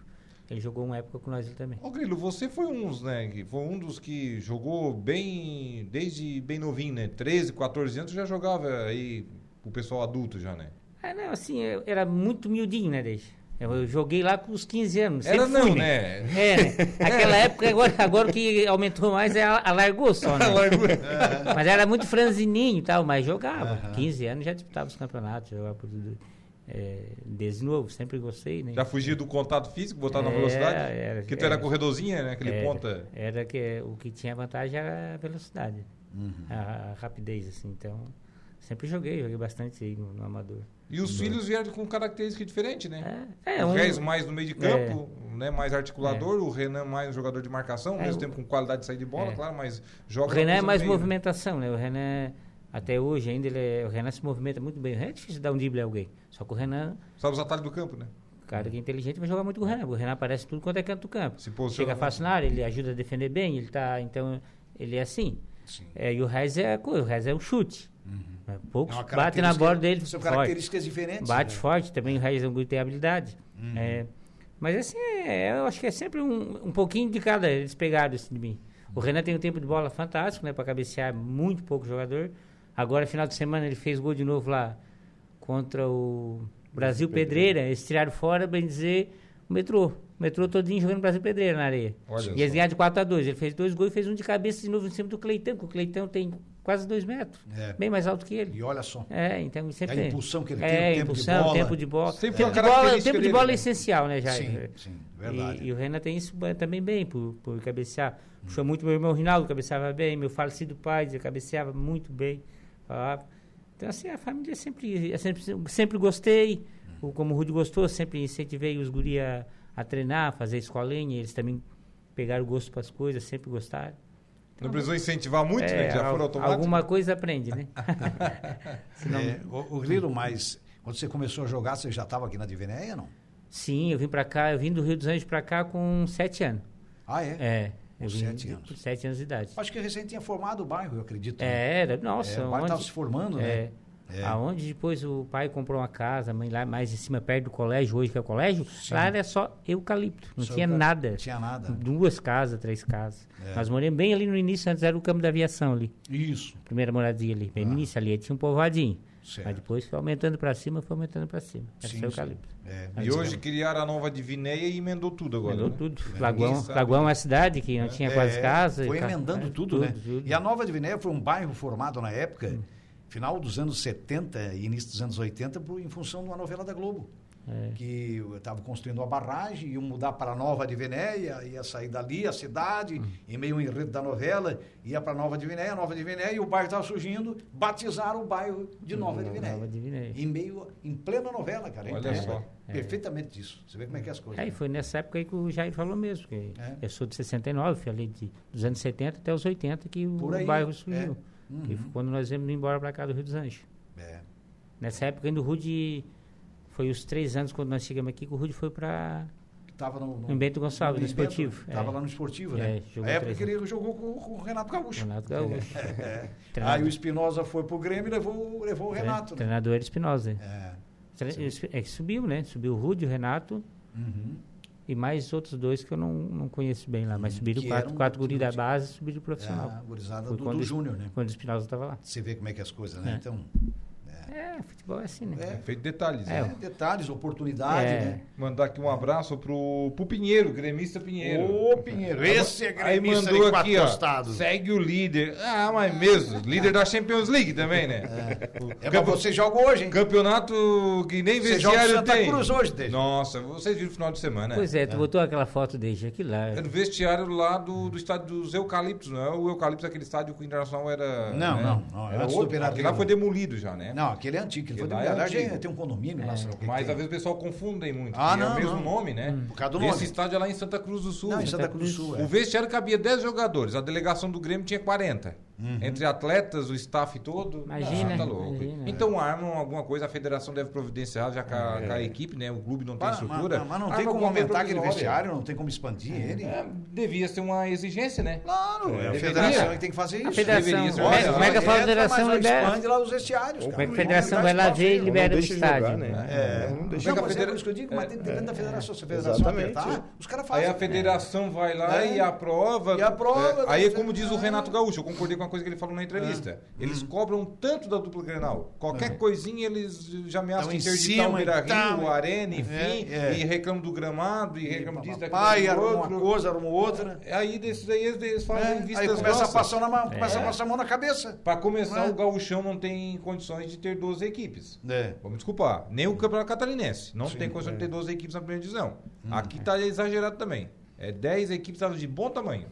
Ele jogou uma época com nós ele também. Ô Grilo, você foi um, né, que foi um dos que jogou bem, desde bem novinho, né? 13, 14 anos já jogava aí o pessoal adulto já, né? Ah, não, assim, era muito miudinho, né, desde. Eu, joguei lá com os 15 anos. Era não, fui, né? É, né? Aquela época, agora, agora o que aumentou mais é a, a largou só, né? Mas era muito franzininho e tal, mas jogava. 15 anos já disputava os campeonatos, jogava por tudo. É, desde novo, sempre gostei, né? Já fugia do contato físico, botar na É, velocidade? era- Porque tu era era. corredorzinha, né? Aquele Era- ponta. Era que o que tinha vantagem era a velocidade, Uhum. a, a rapidez, assim. Então, sempre joguei, joguei bastante no, no amador. E os filhos vieram com características diferentes, né? É, é o um- Reis mais no meio de campo, né, mais articulador, o Renan mais um jogador de marcação, ao É, mesmo o- tempo com qualidade de sair de bola, É. claro, mas O joga Renan é mais meio, né? movimentação, né? O Renan, até hoje ainda, ele é- o Renan se movimenta muito bem. O Renan é difícil dar um drible a alguém. Só que o Renan, Sabe os atalhos do campo, né? cara que é inteligente, vai jogar muito com o Renan. O Renan aparece tudo quanto é canto do campo. Se posiciona Chega fácil na área, ele ajuda a defender bem, ele tá, então, ele é assim. Sim. É, e o Reis é a coisa, o Reis é o chute. É, Poucos É batem na bola dele São forte. características diferentes. Bate né? forte, também o é grupo que tem habilidade. Uhum. É, mas assim, é, eu acho que é sempre um, um pouquinho de cada, eles pegaram assim de mim. O Renan tem um tempo de bola fantástico, né? Pra cabecear muito pouco jogador. Agora, final de semana, ele fez gol de novo lá contra o Brasil Pedreira. Eles tiraram fora, bem dizer, o metrô. O metrô todinho jogando Brasil Pedreira na areia. Olha e eles ganharam de 4 a 2 Ele fez dois gols e fez um de cabeça de novo em cima do Cleitão, porque o Cleitão tem quase 2 metros. É. Bem mais alto que ele. E olha só. É, então sempre A impulsão que ele é, tem, o tempo de impulsão, bola. tempo de bola. Sempre tempo de bola, característica tempo de bola é essencial, né, Jair? Sim, sim, verdade. E, e o Renan tem isso também bem, por, por cabecear. Puxou muito meu irmão Rinaldo, cabeceava bem. Meu falecido pai cabeceava muito bem. Falava. Então, assim, a família sempre, eu sempre, sempre gostei. O, como o Rudy gostou, sempre incentivei os guri a, a treinar, a fazer escolinha. Eles também pegaram gosto para as coisas, sempre gostaram. Não precisou incentivar muito, É, né? Já al- foram automáticos. Alguma coisa aprende, né? Senão- É, o, o Grilo, mas quando você começou a jogar, você já estava aqui na Divinéia, não? Sim, eu vim pra cá, eu vim do Rio dos Anjos pra cá com sete anos. Ah, é? É. Com vim sete de- anos. com sete anos de idade. Acho que recém tinha formado o bairro, eu acredito. né? É, era, nossa, É, o bairro estava se formando, né? é, É. aonde depois o pai comprou uma casa, a mãe lá mais em cima, perto do colégio, hoje que é o colégio, Sim. lá era só eucalipto, não Só tinha eucalipto, nada. Não tinha nada. Duas casas, três casas. É. Nós moramos bem ali no início, antes era o campo da aviação ali. Isso. Primeira moradia ali, bem no início ali, tinha um povoadinho. Certo. Mas depois foi aumentando pra cima, foi aumentando pra cima. Sim, só eucalipto. É, E hoje criaram a nova Divinéia e emendou tudo agora. Mudou né? tudo. Ninguém Lagoão. Lagoão é uma cidade que não tinha quase É, casa. Foi emendando é, tudo, né? tudo. E a Nova Divinéia foi um bairro formado na época, final dos anos 70 e início dos anos 80, por, em função de uma novela da Globo. É. Que estava construindo uma barragem, iam mudar para a Nova Divinéia, ia sair dali a cidade, Hum. em meio ao enredo da novela, ia para a Nova Divinéia, Nova Divinéia, e o bairro estava surgindo, batizaram o bairro de Nova Divinéia. Nova Divinéia. Em meio, em plena novela, cara. Olha Então, só. Perfeitamente disso. Você vê como é que é as coisas. É, e foi nessa época aí que o Jair falou mesmo. Que É. Eu sou de 69, fui ali de, dos anos 70 até os 80 que o, bairro é. Uhum. Que foi quando nós viemos embora para cá do Rio dos Anjos. É. Nessa época ainda o Rude, foi os três anos quando nós chegamos aqui, que o Rude foi para Tava no, No Bento Gonçalves, no esportivo, Estava é. lá no esportivo, É, né? jogou A época que ele jogou com, com o Renato Gaúcho. Renato Gaúcho. É. Aí Treinador- o Espinosa foi pro Grêmio e levou, levou o Renato, né? Treinador era Espinosa. É. Tre- É que subiu, né? Subiu o Rude, o Renato Uhum. E mais outros dois que eu não, não conheço bem lá. Mas subiram quatro, quatro do guri da base e subiram É pro profissional. a gurizada Foi do, do Júnior, né? Quando o Espinosa estava lá. Você vê como é que é as coisas, né? É. Então, é. É, futebol é assim, né? É feito detalhes. É, né? É, detalhes, oportunidade, É. né? Mandar aqui um abraço pro, pro Pinheiro, gremista Pinheiro. Ô, Pinheiro, esse é Aí gremista mandou de quatro aqui, ó. tostados. Segue o líder. Ah, mas mesmo. Líder da Champions League também, né? É campe- você joga hoje, hein? Campeonato que nem Você joga vestiário Santa tem. Cruz hoje, Deja. Nossa, vocês viram o final de semana. Pois é, tu botou aquela foto desde aqui lá. É no vestiário lá do, do estádio dos Eucaliptos, não é? O Eucaliptos, aquele estádio que o Internacional era. Não, né? não, não, Era do outro. Aquele lá foi demolido já, né? Não, aquele é antigo, ele foi do lá é tem um condomínio lá, sei lá Mas às vezes o pessoal confundem muito. Ah, que é não, o mesmo não. nome, né? Por causa do Esse nome. estádio é lá em Santa Cruz do Sul. Não, em Santa Cruz do Sul, é. O vestiário cabia 10 jogadores, a delegação do Grêmio tinha 40. Entre atletas, o staff todo. Imagina, Ah, tá louco. imagina. Então armam alguma coisa, a federação deve providenciar já com a, com a equipe, né? O clube não tem Mas, mas- estrutura. mas não tem como aumentar aquele vestiário, não tem como expandir ele. É, devia ser uma exigência, né? Claro, é, a deveria. federação que tem que fazer isso. A federação, deveria ser. como é- Olha, como é que a federação mas libera? expande lá os vestiários. Como é que a federação vai lá ver e libera o de estádio? jogar, né? É, Não não, deixa não, que a mas é isso que eu digo, mas dependendo da federação, se a federação apertar, os caras Aí fazem. a federação vai lá É. e aprova. E aprova, É, aí, né? como diz o Renato Gaúcho, eu concordei com uma coisa que ele falou na entrevista. É. Eles cobram tanto da dupla Grenal. Qualquer coisinha eles já ameaçam Tão em interditar cima o Beira. Rio, Arena, enfim. É, é. E reclamam do gramado, e reclamam disso, daquilo, Pai, arruma uma coisa, arruma outra. Aí desses aí eles, eles fazem É, vistas aí começa a passar na mão, começa a É. passar a mão na cabeça. Pra começar, É. o Gauchão não tem condições de ter 12 equipes. É. Vamos desculpar. Nem o Campeonato Catarinense. Não Sim, tem condição é. de ter 12 equipes na primeira divisão. Hum. Aqui tá exagerado também. É 10 equipes elas de bom tamanho.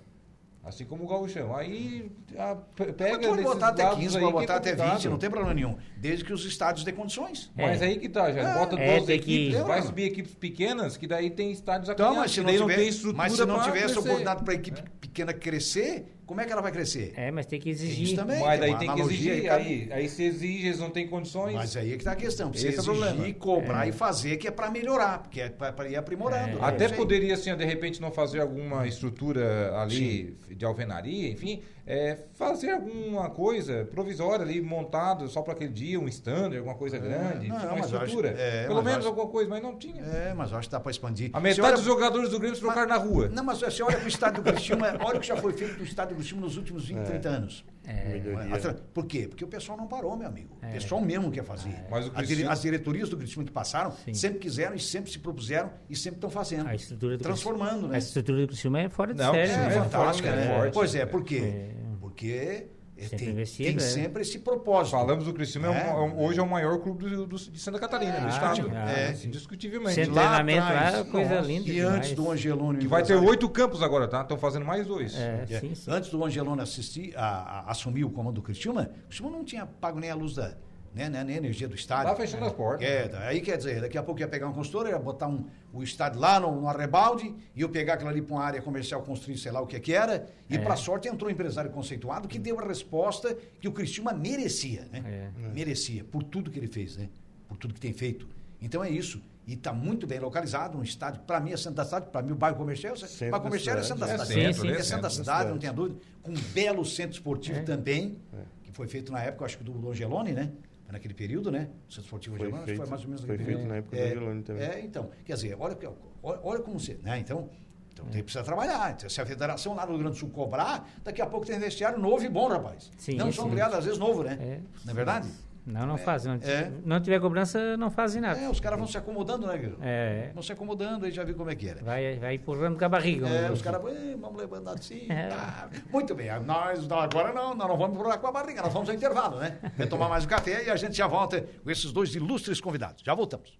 Assim como o Gauchão. Aí a, pe- pega Mas tu pode botar até dados 15, aí pode é botar até 20, complicado. não tem problema nenhum. Desde que os estádios dêem condições. Mas É. aí que tá, já. Bota É, 12 tem que- equipes, vai subir equipes pequenas, que daí tem estádios aqui. Então, mas se não, não tiver, tem estrutura mas se não tiver essa oportunidade para a equipe pequena crescer, como é que ela vai crescer? É, mas tem que Isso exigir. também. Mas daí tem que exigir. aí, Aí, aí se exige, eles não têm condições. Mas aí é que tá a questão. Precisa é exigir, problema. cobrar e fazer, que é para melhorar, porque é para ir aprimorando. É. Até Isso aí. poderia, assim, de repente, não fazer alguma estrutura ali de alvenaria, enfim, é, fazer alguma coisa provisória ali, montado só para aquele dia, um stand, alguma coisa grande, não, uma eu acho- estrutura. é, Pelo menos acho- alguma coisa, mas não tinha. É, mas eu acho que dá para expandir. A metade olha- dos jogadores do Grêmio se trocaram na rua. Não, mas você olha para o estádio do Criciúma, olha o que já foi feito no estádio do Criciúma nos últimos 20, 30 anos. Melhoria. Atra- Por quê? Porque o pessoal não parou, meu amigo. É. O pessoal mesmo quer fazer. Mas o As dire- Criciúma- As diretorias do Criciúma que passaram Sim. sempre quiseram e sempre se propuseram e sempre estão fazendo. A estrutura do Transformando, né? A estrutura do Criciúma é fora de Não, série. É, né? é fantástica, forte, né? é forte. Pois é, por quê? É. Porque é, Sempre tem, investido, tem é. sempre esse propósito. Falamos do Criciúma, é um- É. é um- hoje é o maior clube do, do- de Santa Catarina, do Ah, estado. ah, é, indiscutivelmente. De Lá treinamento lá, atrás, coisa nossa, linda. E antes demais. do Angelone... Que vai ter oito campos agora, tá? Estão fazendo mais dois. É, É, sim, sim. Antes do Angelone assistir, a, a- assumir o comando do Criciúma, o Criciúma não tinha pago nem a luz da... Né, né, nem energia do estádio. Tá fechando as portas. É, tá. aí quer dizer, daqui a pouco ia pegar um consultor, ia botar um, o estádio lá no, no arrebalde, e eu pegar aquilo ali para uma área comercial, construir sei lá o que que era, e É. para sorte entrou um empresário conceituado que deu a resposta que o Criciúma merecia, né? É. Merecia, por tudo que ele fez, né? Por tudo que tem feito. Então é isso. E está muito bem localizado, um estádio, para mim é centro da cidade, para mim o bairro comercial, Centro para comercial é centro da cidade. É centro, é né? centro da Centro cidade, da não tenha dúvida. Com um belo centro esportivo É. também, que foi feito na época, acho que do, Angelone, né? Foi naquele período, né? O centro esportivo Foi feito, foi mais ou menos foi naquele feito período. na época é, do também. É, então, quer dizer, olha, que- olha, olha como você, né? Então, então tem, precisa trabalhar. Então, se a federação lá no Rio Grande do Sul cobrar, daqui a pouco tem vestiário novo e bom, rapaz. Sim, não são sim. criados, às vezes, novo, né? É. Não é verdade? Não, não fazem. Não, É. não tiver cobrança, não fazem nada. É, os caras vão se acomodando, né, Guilherme? É. Vão se acomodando, aí já viu como é que era. Vai, vai empurrando com a barriga. É, os caras "Ê, vamos levando assim. É. tá." Muito bem, nós não, agora não, nós não vamos empurrar com a barriga, nós vamos ao intervalo, né? Vai tomar mais um café e a gente já volta com esses dois ilustres convidados. Já voltamos.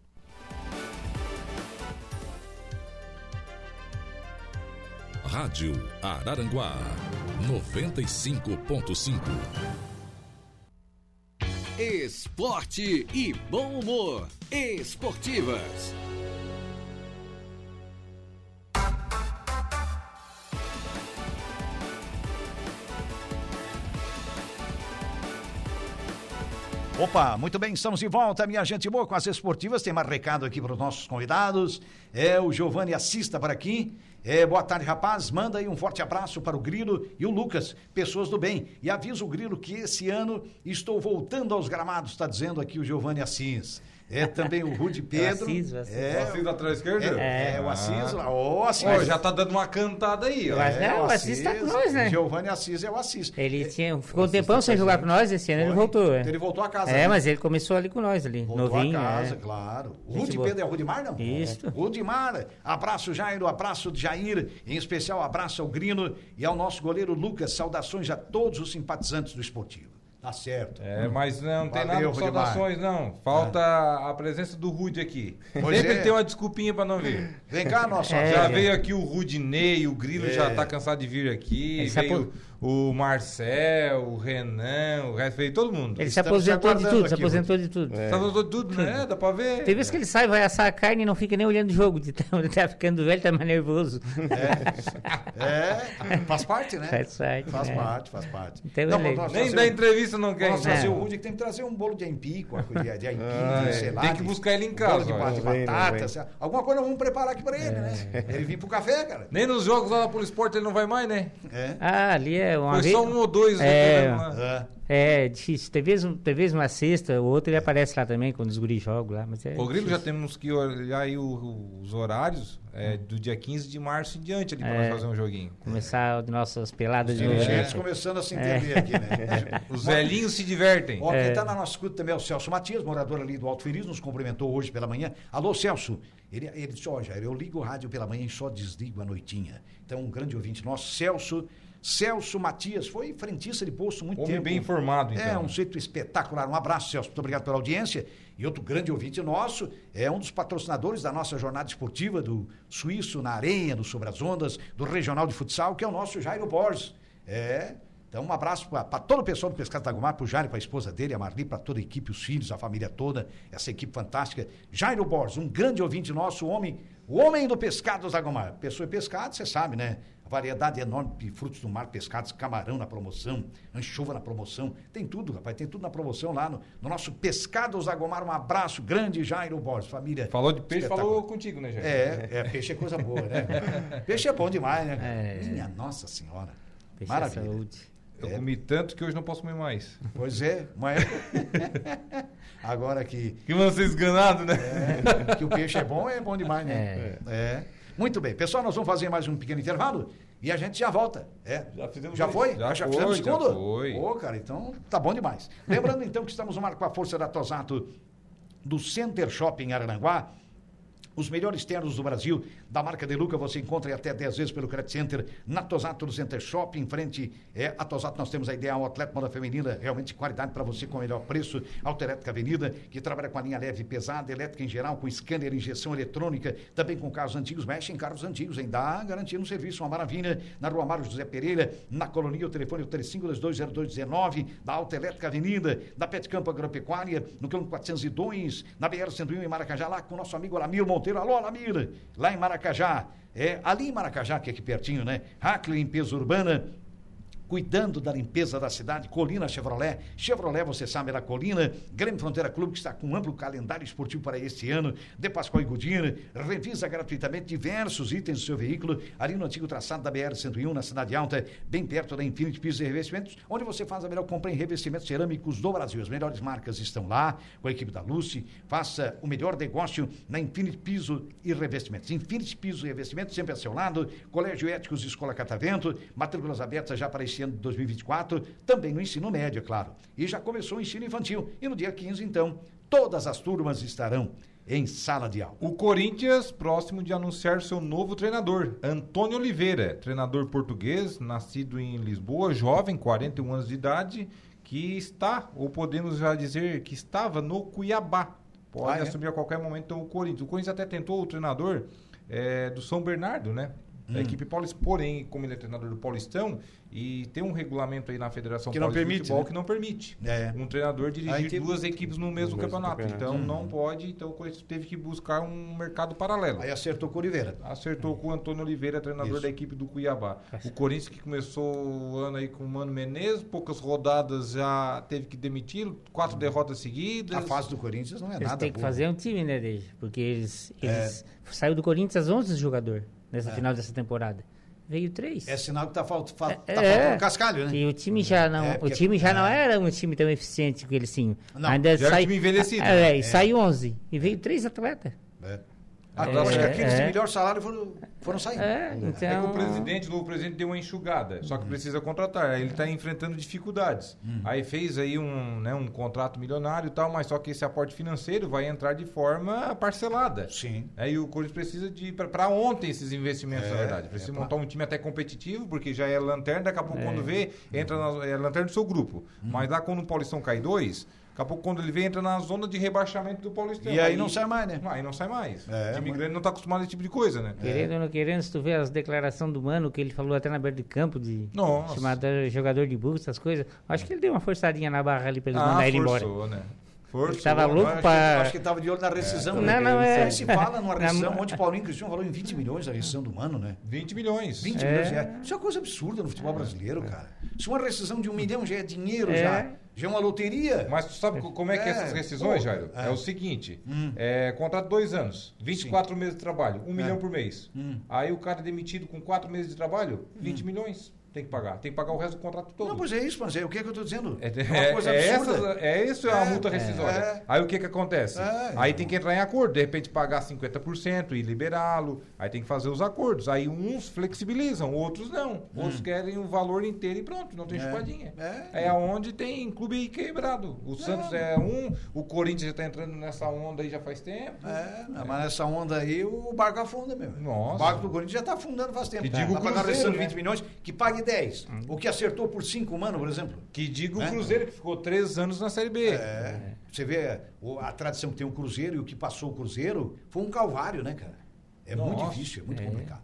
Rádio Araranguá 95.5. Esporte e bom humor. Esportivas. Opa, muito bem, estamos de volta, minha gente boa, com as esportivas. Tem mais recado aqui para os nossos convidados. É o Giovanni Assista para aqui. É, boa tarde, rapaz. Manda aí um forte abraço para o Grilo e o Lucas, pessoas do bem. E avisa o Grilo que esse ano estou voltando aos gramados, está dizendo aqui o Giovanni Assis. É também o Rude Pedro. Assis, o Assis. É, Assis lateral esquerdo? é, é o Assis lá. Ô, Assis. Ó, já tá dando uma cantada aí, ó. Acho- Não, o Assis tá com nós, né? Giovanni Assis é o Assis. Ele É, tinha, ficou um Assis tempão tá sem jogar com nós, esse ano ele voltou. É, Então Ele voltou a casa. é né? mas ele começou ali com nós, ali, Voltou novinho. a casa, é. claro. O Rude. Pedro é o Rudimar, não? Isso. Rudimar, abraço Jairo, abraço Jair, em especial abraço ao Grino e ao nosso goleiro Lucas. Saudações a todos os simpatizantes do esportivo. Tá certo. É, mas não tem Valeu, nada de saudações, não. Falta a presença do Rude aqui. Pois Sempre é. tem uma desculpinha pra não vir. Vem cá, nosso É. Já veio aqui o Rudinei, o Grilo É. já tá cansado de vir aqui. Ele se veio o Marcel, o Renan, o resto veio todo mundo. Ele se aposentou de tudo, se aqui, aposentou de tudo. É. Tá dando tudo, né? Dá pra ver. Tem vezes que ele sai, vai assar a carne e não fica nem olhando o jogo. De tá, ele tá ficando velho, tá mais nervoso. É, faz parte, né? Faz parte, Faz né? parte, faz parte. Então, Não, ele- nós Nem da um- entrevista não quer. Nós trazer É. o Rude que tem que trazer um bolo de aipim, com a coisa de Ah, é. sei lá. Tem que de- buscar ele em bolo casa, de, ó. ba- de não batata, vem. sei lá. alguma coisa nós vamos preparar aqui pra ele, né? Ele vir pro café, cara. Nem nos jogos lá na Polisport ele não vai mais, né? É. Ah, ali é uma Foi vez. só um ou dois É. lá. É. É difícil. Tem vezes, tem vezes uma sexta, o outro ele aparece lá também, quando os guris jogam lá. Mas é Ô, Grilo, já temos que olhar aí o- os horários é, do dia 15 de março em diante ali pra É. nós fazer um joguinho. Começar as nossas peladas de novo. Dirigentes né? começando a se entender aqui, né? Os velhinhos se divertem. Ó, quem É. está na nossa escuta também é o Celso Matias, morador ali do Alto Feliz, nos cumprimentou hoje pela manhã. Alô, Celso. Ele, ele disse, ó, Jair, eu ligo o rádio pela manhã e só desligo à noitinha. Então, um grande ouvinte nosso, Celso. Celso Matias, foi frentista de posto muito Homem tempo. bem informado, então. É, um jeito espetacular. Um abraço, Celso. Muito obrigado pela audiência. E outro grande ouvinte nosso é um dos patrocinadores da nossa jornada esportiva do Suíço na Areia, do Sobre as Ondas, do Regional de Futsal, que é o nosso Jairo Borges. É. Então, um abraço para todo o pessoal do Pescado Tagomar, para o Jairo, para a esposa dele, a Marli, para toda a equipe, os filhos, a família toda, essa equipe fantástica. Jairo Borges, um grande ouvinte nosso, o homem, o homem do Pescado Tagomar. Pessoa e pescado, você sabe, né? A variedade enorme de frutos do mar, pescados, camarão na promoção, anchova na promoção. Tem tudo, rapaz, tem tudo na promoção lá no, no nosso Pescados Tagomar. Um abraço grande, Jairo Borges, família. Falou de peixe, falou contigo, né, Jair? É, é, peixe é coisa boa, né? peixe é bom demais, né? É. Minha Nossa Senhora. Peixe é Maravilha. saúde. Eu É. comi tanto que hoje não posso comer mais. Pois é, uma época. Agora que, Que vão ser esganados, né? é, que o peixe é bom, é bom demais, né? É. Muito bem. Pessoal, nós vamos fazer mais um pequeno intervalo e a gente já volta. É. Já fizemos Já foi? Já já foi, fizemos o já segundo? foi. Ô, cara, então tá bom demais. Lembrando então que estamos no marco com a força da Tosato do Center Shopping Arananguá. Os melhores ternos do Brasil, da marca Deluca, você encontra até 10 vezes pelo Credit Center, na Tosato do Center Shopping, em frente é, a Tosato nós temos a Ideal Atleta Moda Feminina, realmente qualidade para você com o melhor preço, Autoelétrica Avenida, que trabalha com a linha leve e pesada, elétrica em geral, com scanner, injeção eletrônica, também com carros antigos, mexe em carros antigos, hein? Dá garantia no serviço, uma maravilha, na Rua Mário José Pereira, na Colonia, o telefone é o 35220219, da Autoelétrica Avenida, da Pet Campo Agropecuária, no quilômetro 402, na BR-101 em Maracajá, lá com o nosso amigo Alamir Monteiro. Alô, Alamir, lá em Maracajá. É, ali em Maracajá, que é aqui pertinho, né? Hackley Limpeza Urbana, cuidando da limpeza da cidade, Colina Chevrolet. Chevrolet, você sabe, é da Colina. Grêmio Fronteira Clube, que está com um amplo calendário esportivo para este ano. De Pascoal e revisa gratuitamente diversos itens do seu veículo, ali no antigo traçado da BR-101, na Cidade Alta, bem perto da Infinity Pisos e Revestimentos, onde você faz a melhor compra em revestimentos cerâmicos do Brasil. As melhores marcas estão lá, com a equipe da Lucy. Faça o melhor negócio na Infinity Piso e Revestimentos. Infinity Piso e Revestimentos, sempre a seu lado. Colégio Éticos Escola Catavento, matrículas abertas já para este ano de 2024, também no ensino médio, é claro. E já começou o ensino infantil. E no dia 15, então, todas as turmas estarão em sala de aula. O Corinthians, próximo de anunciar seu novo treinador, Antônio Oliveira, treinador português, nascido em Lisboa, jovem, 41 anos de idade, que está, ou podemos já dizer que estava no Cuiabá. Pode Ah, é? assumir a qualquer momento o Corinthians. O Corinthians até tentou o treinador eh, do São Bernardo, né? Hum. Da equipe paulista. Porém, como ele é treinador do Paulistão, e tem um regulamento aí na Federação Que não Paulista de permite, Futebol né? que não permite É. um treinador dirigir equipe- duas equipes no mesmo mesmo campeonato. campeonato. Então Uhum. não pode, então o Corinthians teve que buscar um mercado paralelo. Aí acertou com o Oliveira. Acertou com o Antônio Oliveira, treinador Isso. da equipe do Cuiabá. O Corinthians que começou o ano aí com o Mano Menezes, poucas rodadas já teve que demiti-lo, quatro derrotas seguidas. A fase do Corinthians não é Eles nada têm que boa. fazer um time, né, Deja? Porque eles, É. eles saiu do Corinthians 11 jogadores nessa final dessa temporada. Veio três. É sinal que tá, falt, fa- tá É. faltando cascalho, né? E o time já não, É, o porque- time já não é. era um time tão eficiente que eles tinham. Não, Ainda já era sai, time envelhecido, É, né? e sai 11 e veio três atletas. É. Ah, É, acho que aqueles de é. melhor salário foram, foram sair. É, É então que o presidente, o novo presidente deu uma enxugada, só que Uhum. precisa contratar. Aí ele está enfrentando dificuldades. Aí fez aí um, né, um contrato milionário e tal, mas só que esse aporte financeiro vai entrar de forma parcelada. Sim. Aí o Corinthians precisa de para ontem esses investimentos, É, na verdade. Precisa é pra- montar um time até competitivo, porque já é lanterna, daqui a pouco quando vê, entra na é lanterna do seu grupo. Uhum. Mas lá quando o Paulistão cai dois, daqui a pouco quando ele vê, entra na zona de rebaixamento do Paulistão. E aí não sai mais, né? Aí não sai mais. É, o time mas- grande não está acostumado a esse tipo de coisa, né? Querendo ou não querendo, se tu vê as declarações do Mano, que ele falou até na beira de campo, de Nossa. chamado jogador de burro, essas coisas, acho que ele deu uma forçadinha na barra ali pra eles Ah, mandar ele embora. forçou, né? Forçou. Ele tava louco Acho pra- Acho que tava de olho na rescisão. Não, né? não, é- Se fala numa rescisão, ontem o Paulinho Cristiano falou em 20 milhões a rescisão do Mano, né? 20 milhões. 20 É. milhões reais. Isso é uma coisa absurda no futebol brasileiro, cara. Se uma rescisão de um milhão já é dinheiro, É. já, já é uma loteria. Mas tu sabe co- como é que é É, essas rescisões, pô, Jairo? é. É. o seguinte: é, contrato dois anos, 24 meses de trabalho, 1 milhão por mês. Hum. Aí o cara é demitido com 4 meses de trabalho, 20 milhões. Tem que pagar. Tem que pagar o resto do contrato todo. Não, pois é isso, mas é o que, é que eu tô dizendo? É, uma é, coisa é, absurda. essa, é isso, é a É, multa é, rescisória. é. Aí o que que acontece? É, aí é. tem que entrar em acordo, de repente pagar 50% e liberá-lo. Aí tem que fazer os acordos. Aí uns flexibilizam, outros não. Outros querem o valor inteiro e pronto, não tem Hum. É. chupadinha. É. É aonde tem clube quebrado. O Santos é um, o Corinthians já está entrando nessa onda aí já faz tempo. É, mas nessa onda aí o barco afunda mesmo. Nossa. O barco do Corinthians já está afundando faz tempo. Que diga o Tá pagando Cruzeiro, rescisão de né? 20 milhões, que pague 10. O que acertou por 5 mano, por exemplo. Que diga o É. Cruzeiro que ficou três anos na Série B. É. Você vê a tradição que tem o Cruzeiro e o que passou o Cruzeiro foi um calvário, né, cara? É muito Nossa. difícil, é muito complicado.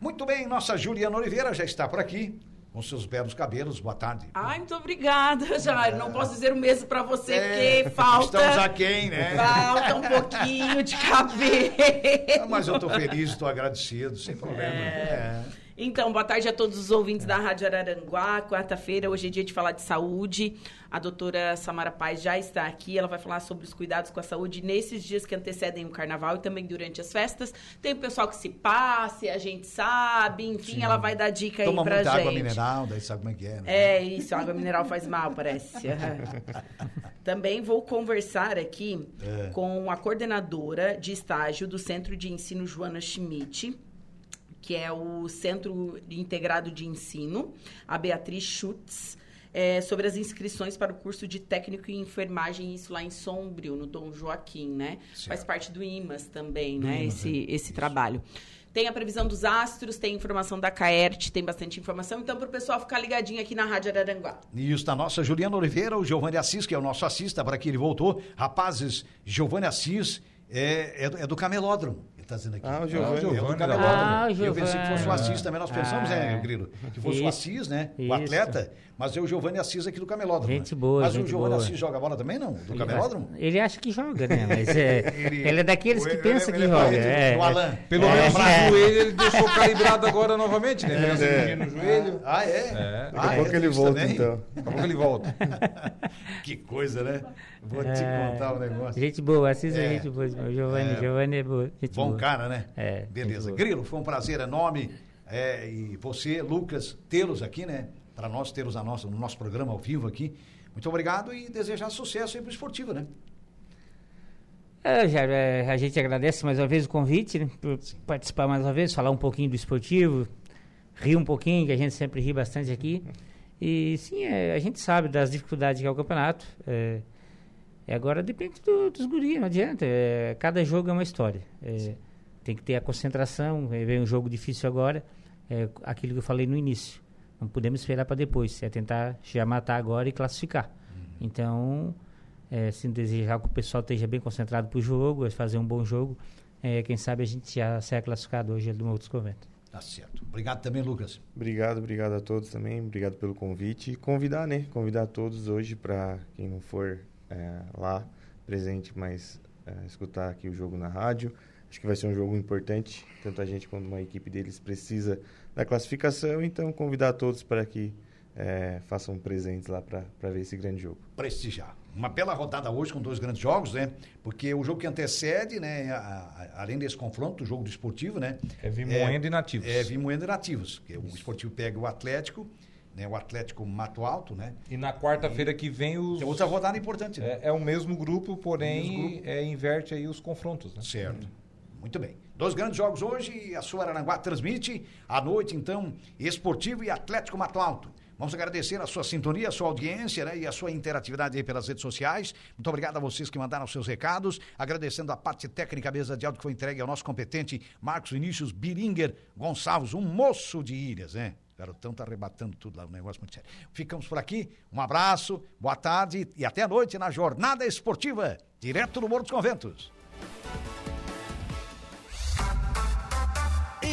Muito bem, nossa Juliana Oliveira já está por aqui, com seus belos cabelos. Boa tarde. Ai, muito obrigada, Jairo. Não posso dizer o mesmo pra você, É, porque falta. Estamos aquém, né? Falta um pouquinho de cabelo. Mas eu estou feliz, estou agradecido, sem problema. É. Então, boa tarde a todos os ouvintes da Rádio Araranguá. Quarta-feira, hoje é dia de falar de saúde. A doutora Samara Paz já está aqui. Ela vai falar sobre os cuidados com a saúde nesses dias que antecedem o carnaval e também durante as festas. Tem o pessoal que se passe, a gente sabe. Enfim, ela vai dar dica aí Toma pra muita gente. água mineral, daí sabe como é que é, né? É isso, água mineral faz mal, parece. Também vou conversar aqui É. com a coordenadora de estágio do Centro de Ensino Joana Schmidt, que é o Centro Integrado de Ensino, a Beatriz Schutz, é, sobre as inscrições para o curso de técnico em enfermagem, isso lá em Sombrio, no Dom Joaquim, né? Certo. Faz parte do IMAS também, Do né? IMAS, esse, é. esse trabalho. Tem a previsão dos astros, tem informação da Caert, tem bastante informação. Então, para o pessoal ficar ligadinho aqui na Rádio Araranguá. E isso da nossa Juliana Oliveira, o Giovanni Assis, que é o nosso assista, para que ele voltou. Rapazes, Giovanni Assis é, é, do- é do Camelódromo. Ele está dizendo aqui. Ah, o É Giovanni. do Giovanni, Camelódromo. Ah, o Eu pensei que Giovanni. fosse o Assis também. Nós pensamos, Ah, né, Grilo? Que fosse o isso. Assis, né? O Isso. atleta. Mas é o Giovanni Assis aqui do Camelódromo. Gente né? boa, Mas o gente Giovanni boa. Assis joga bola também, não? Do Ele Camelódromo? Ele acha que joga, né? Mas é, Ele- ele, é daqueles que Ele- pensa ele que é joga. É, do Alan. Pelo É. menos o É. joelho ele deixou calibrado agora novamente, né? Cirurgia no joelho. Ah, é? É. Ah, Daqui a pouco é ele volta, também? então. Daqui a pouco ele volta. Que coisa, né? Vou te É. contar um negócio. Gente boa, assista É. gente boa. O Giovanni, É. Giovanni é boa. Gente Bom cara, né? É, Beleza. Grilo, foi um prazer enorme. é, e você, Lucas, tê-los aqui, né? Para nós tê-los na nossa, no nosso programa ao vivo aqui. Muito obrigado e desejar sucesso aí pro esportivo, né? É, Jair, é, a gente agradece mais uma vez o convite, né, por participar mais uma vez, falar um pouquinho do esportivo, rir um pouquinho, que a gente sempre ri bastante aqui. E sim, é, a gente sabe das dificuldades que é o campeonato. É, e agora depende do- dos guris, não adianta. é, cada jogo é uma história. É, tem que ter a concentração, é, vem um jogo difícil agora, é aquilo que eu falei no início. Não podemos esperar para depois, é tentar já matar agora e classificar. Então, é, se desejar que o pessoal esteja bem concentrado para o jogo, é fazer um bom jogo, é, quem sabe a gente já saia classificado hoje do outro convento. Tá certo. Obrigado também, Lucas. Obrigado, obrigado a todos também. Obrigado pelo convite. E convidar, né? Convidar todos hoje para quem não for é, lá presente, mas é, escutar aqui o jogo na rádio. Acho que vai ser um jogo importante. Tanto a gente quanto uma equipe deles precisa da classificação. Então, convidar todos para que é, façam presentes lá para ver esse grande jogo. Prestigiar. Uma bela rodada hoje com dois grandes jogos, né? Porque o jogo que antecede, né, a- a- além desse confronto, o jogo do esportivo, né? É Vimoendo e Nativos. É Vimoendo e Nativos. Que o esportivo pega o Atlético, né? O Atlético Mato Alto, né? E na quarta-feira que vem os. Tem outra rodada importante, né? É, é o mesmo grupo, porém Mesmo grupo. É, inverte aí os confrontos, né? Certo. Muito bem. Dois grandes jogos hoje, a sua Aranguá transmite. À noite, então, Esportivo e Atlético Mato Alto. Vamos agradecer a sua sintonia, a sua audiência né, e a sua interatividade aí pelas redes sociais. Muito obrigado a vocês que mandaram seus recados. Agradecendo a parte técnica, a mesa de áudio que foi entregue ao nosso competente Marcos Vinícius Biringer Gonçalves, um moço de ilhas, né? O garotão tá arrebatando tudo lá, um negócio muito sério. Ficamos por aqui. Um abraço, boa tarde e até a noite na Jornada Esportiva, direto do Morro dos Conventos.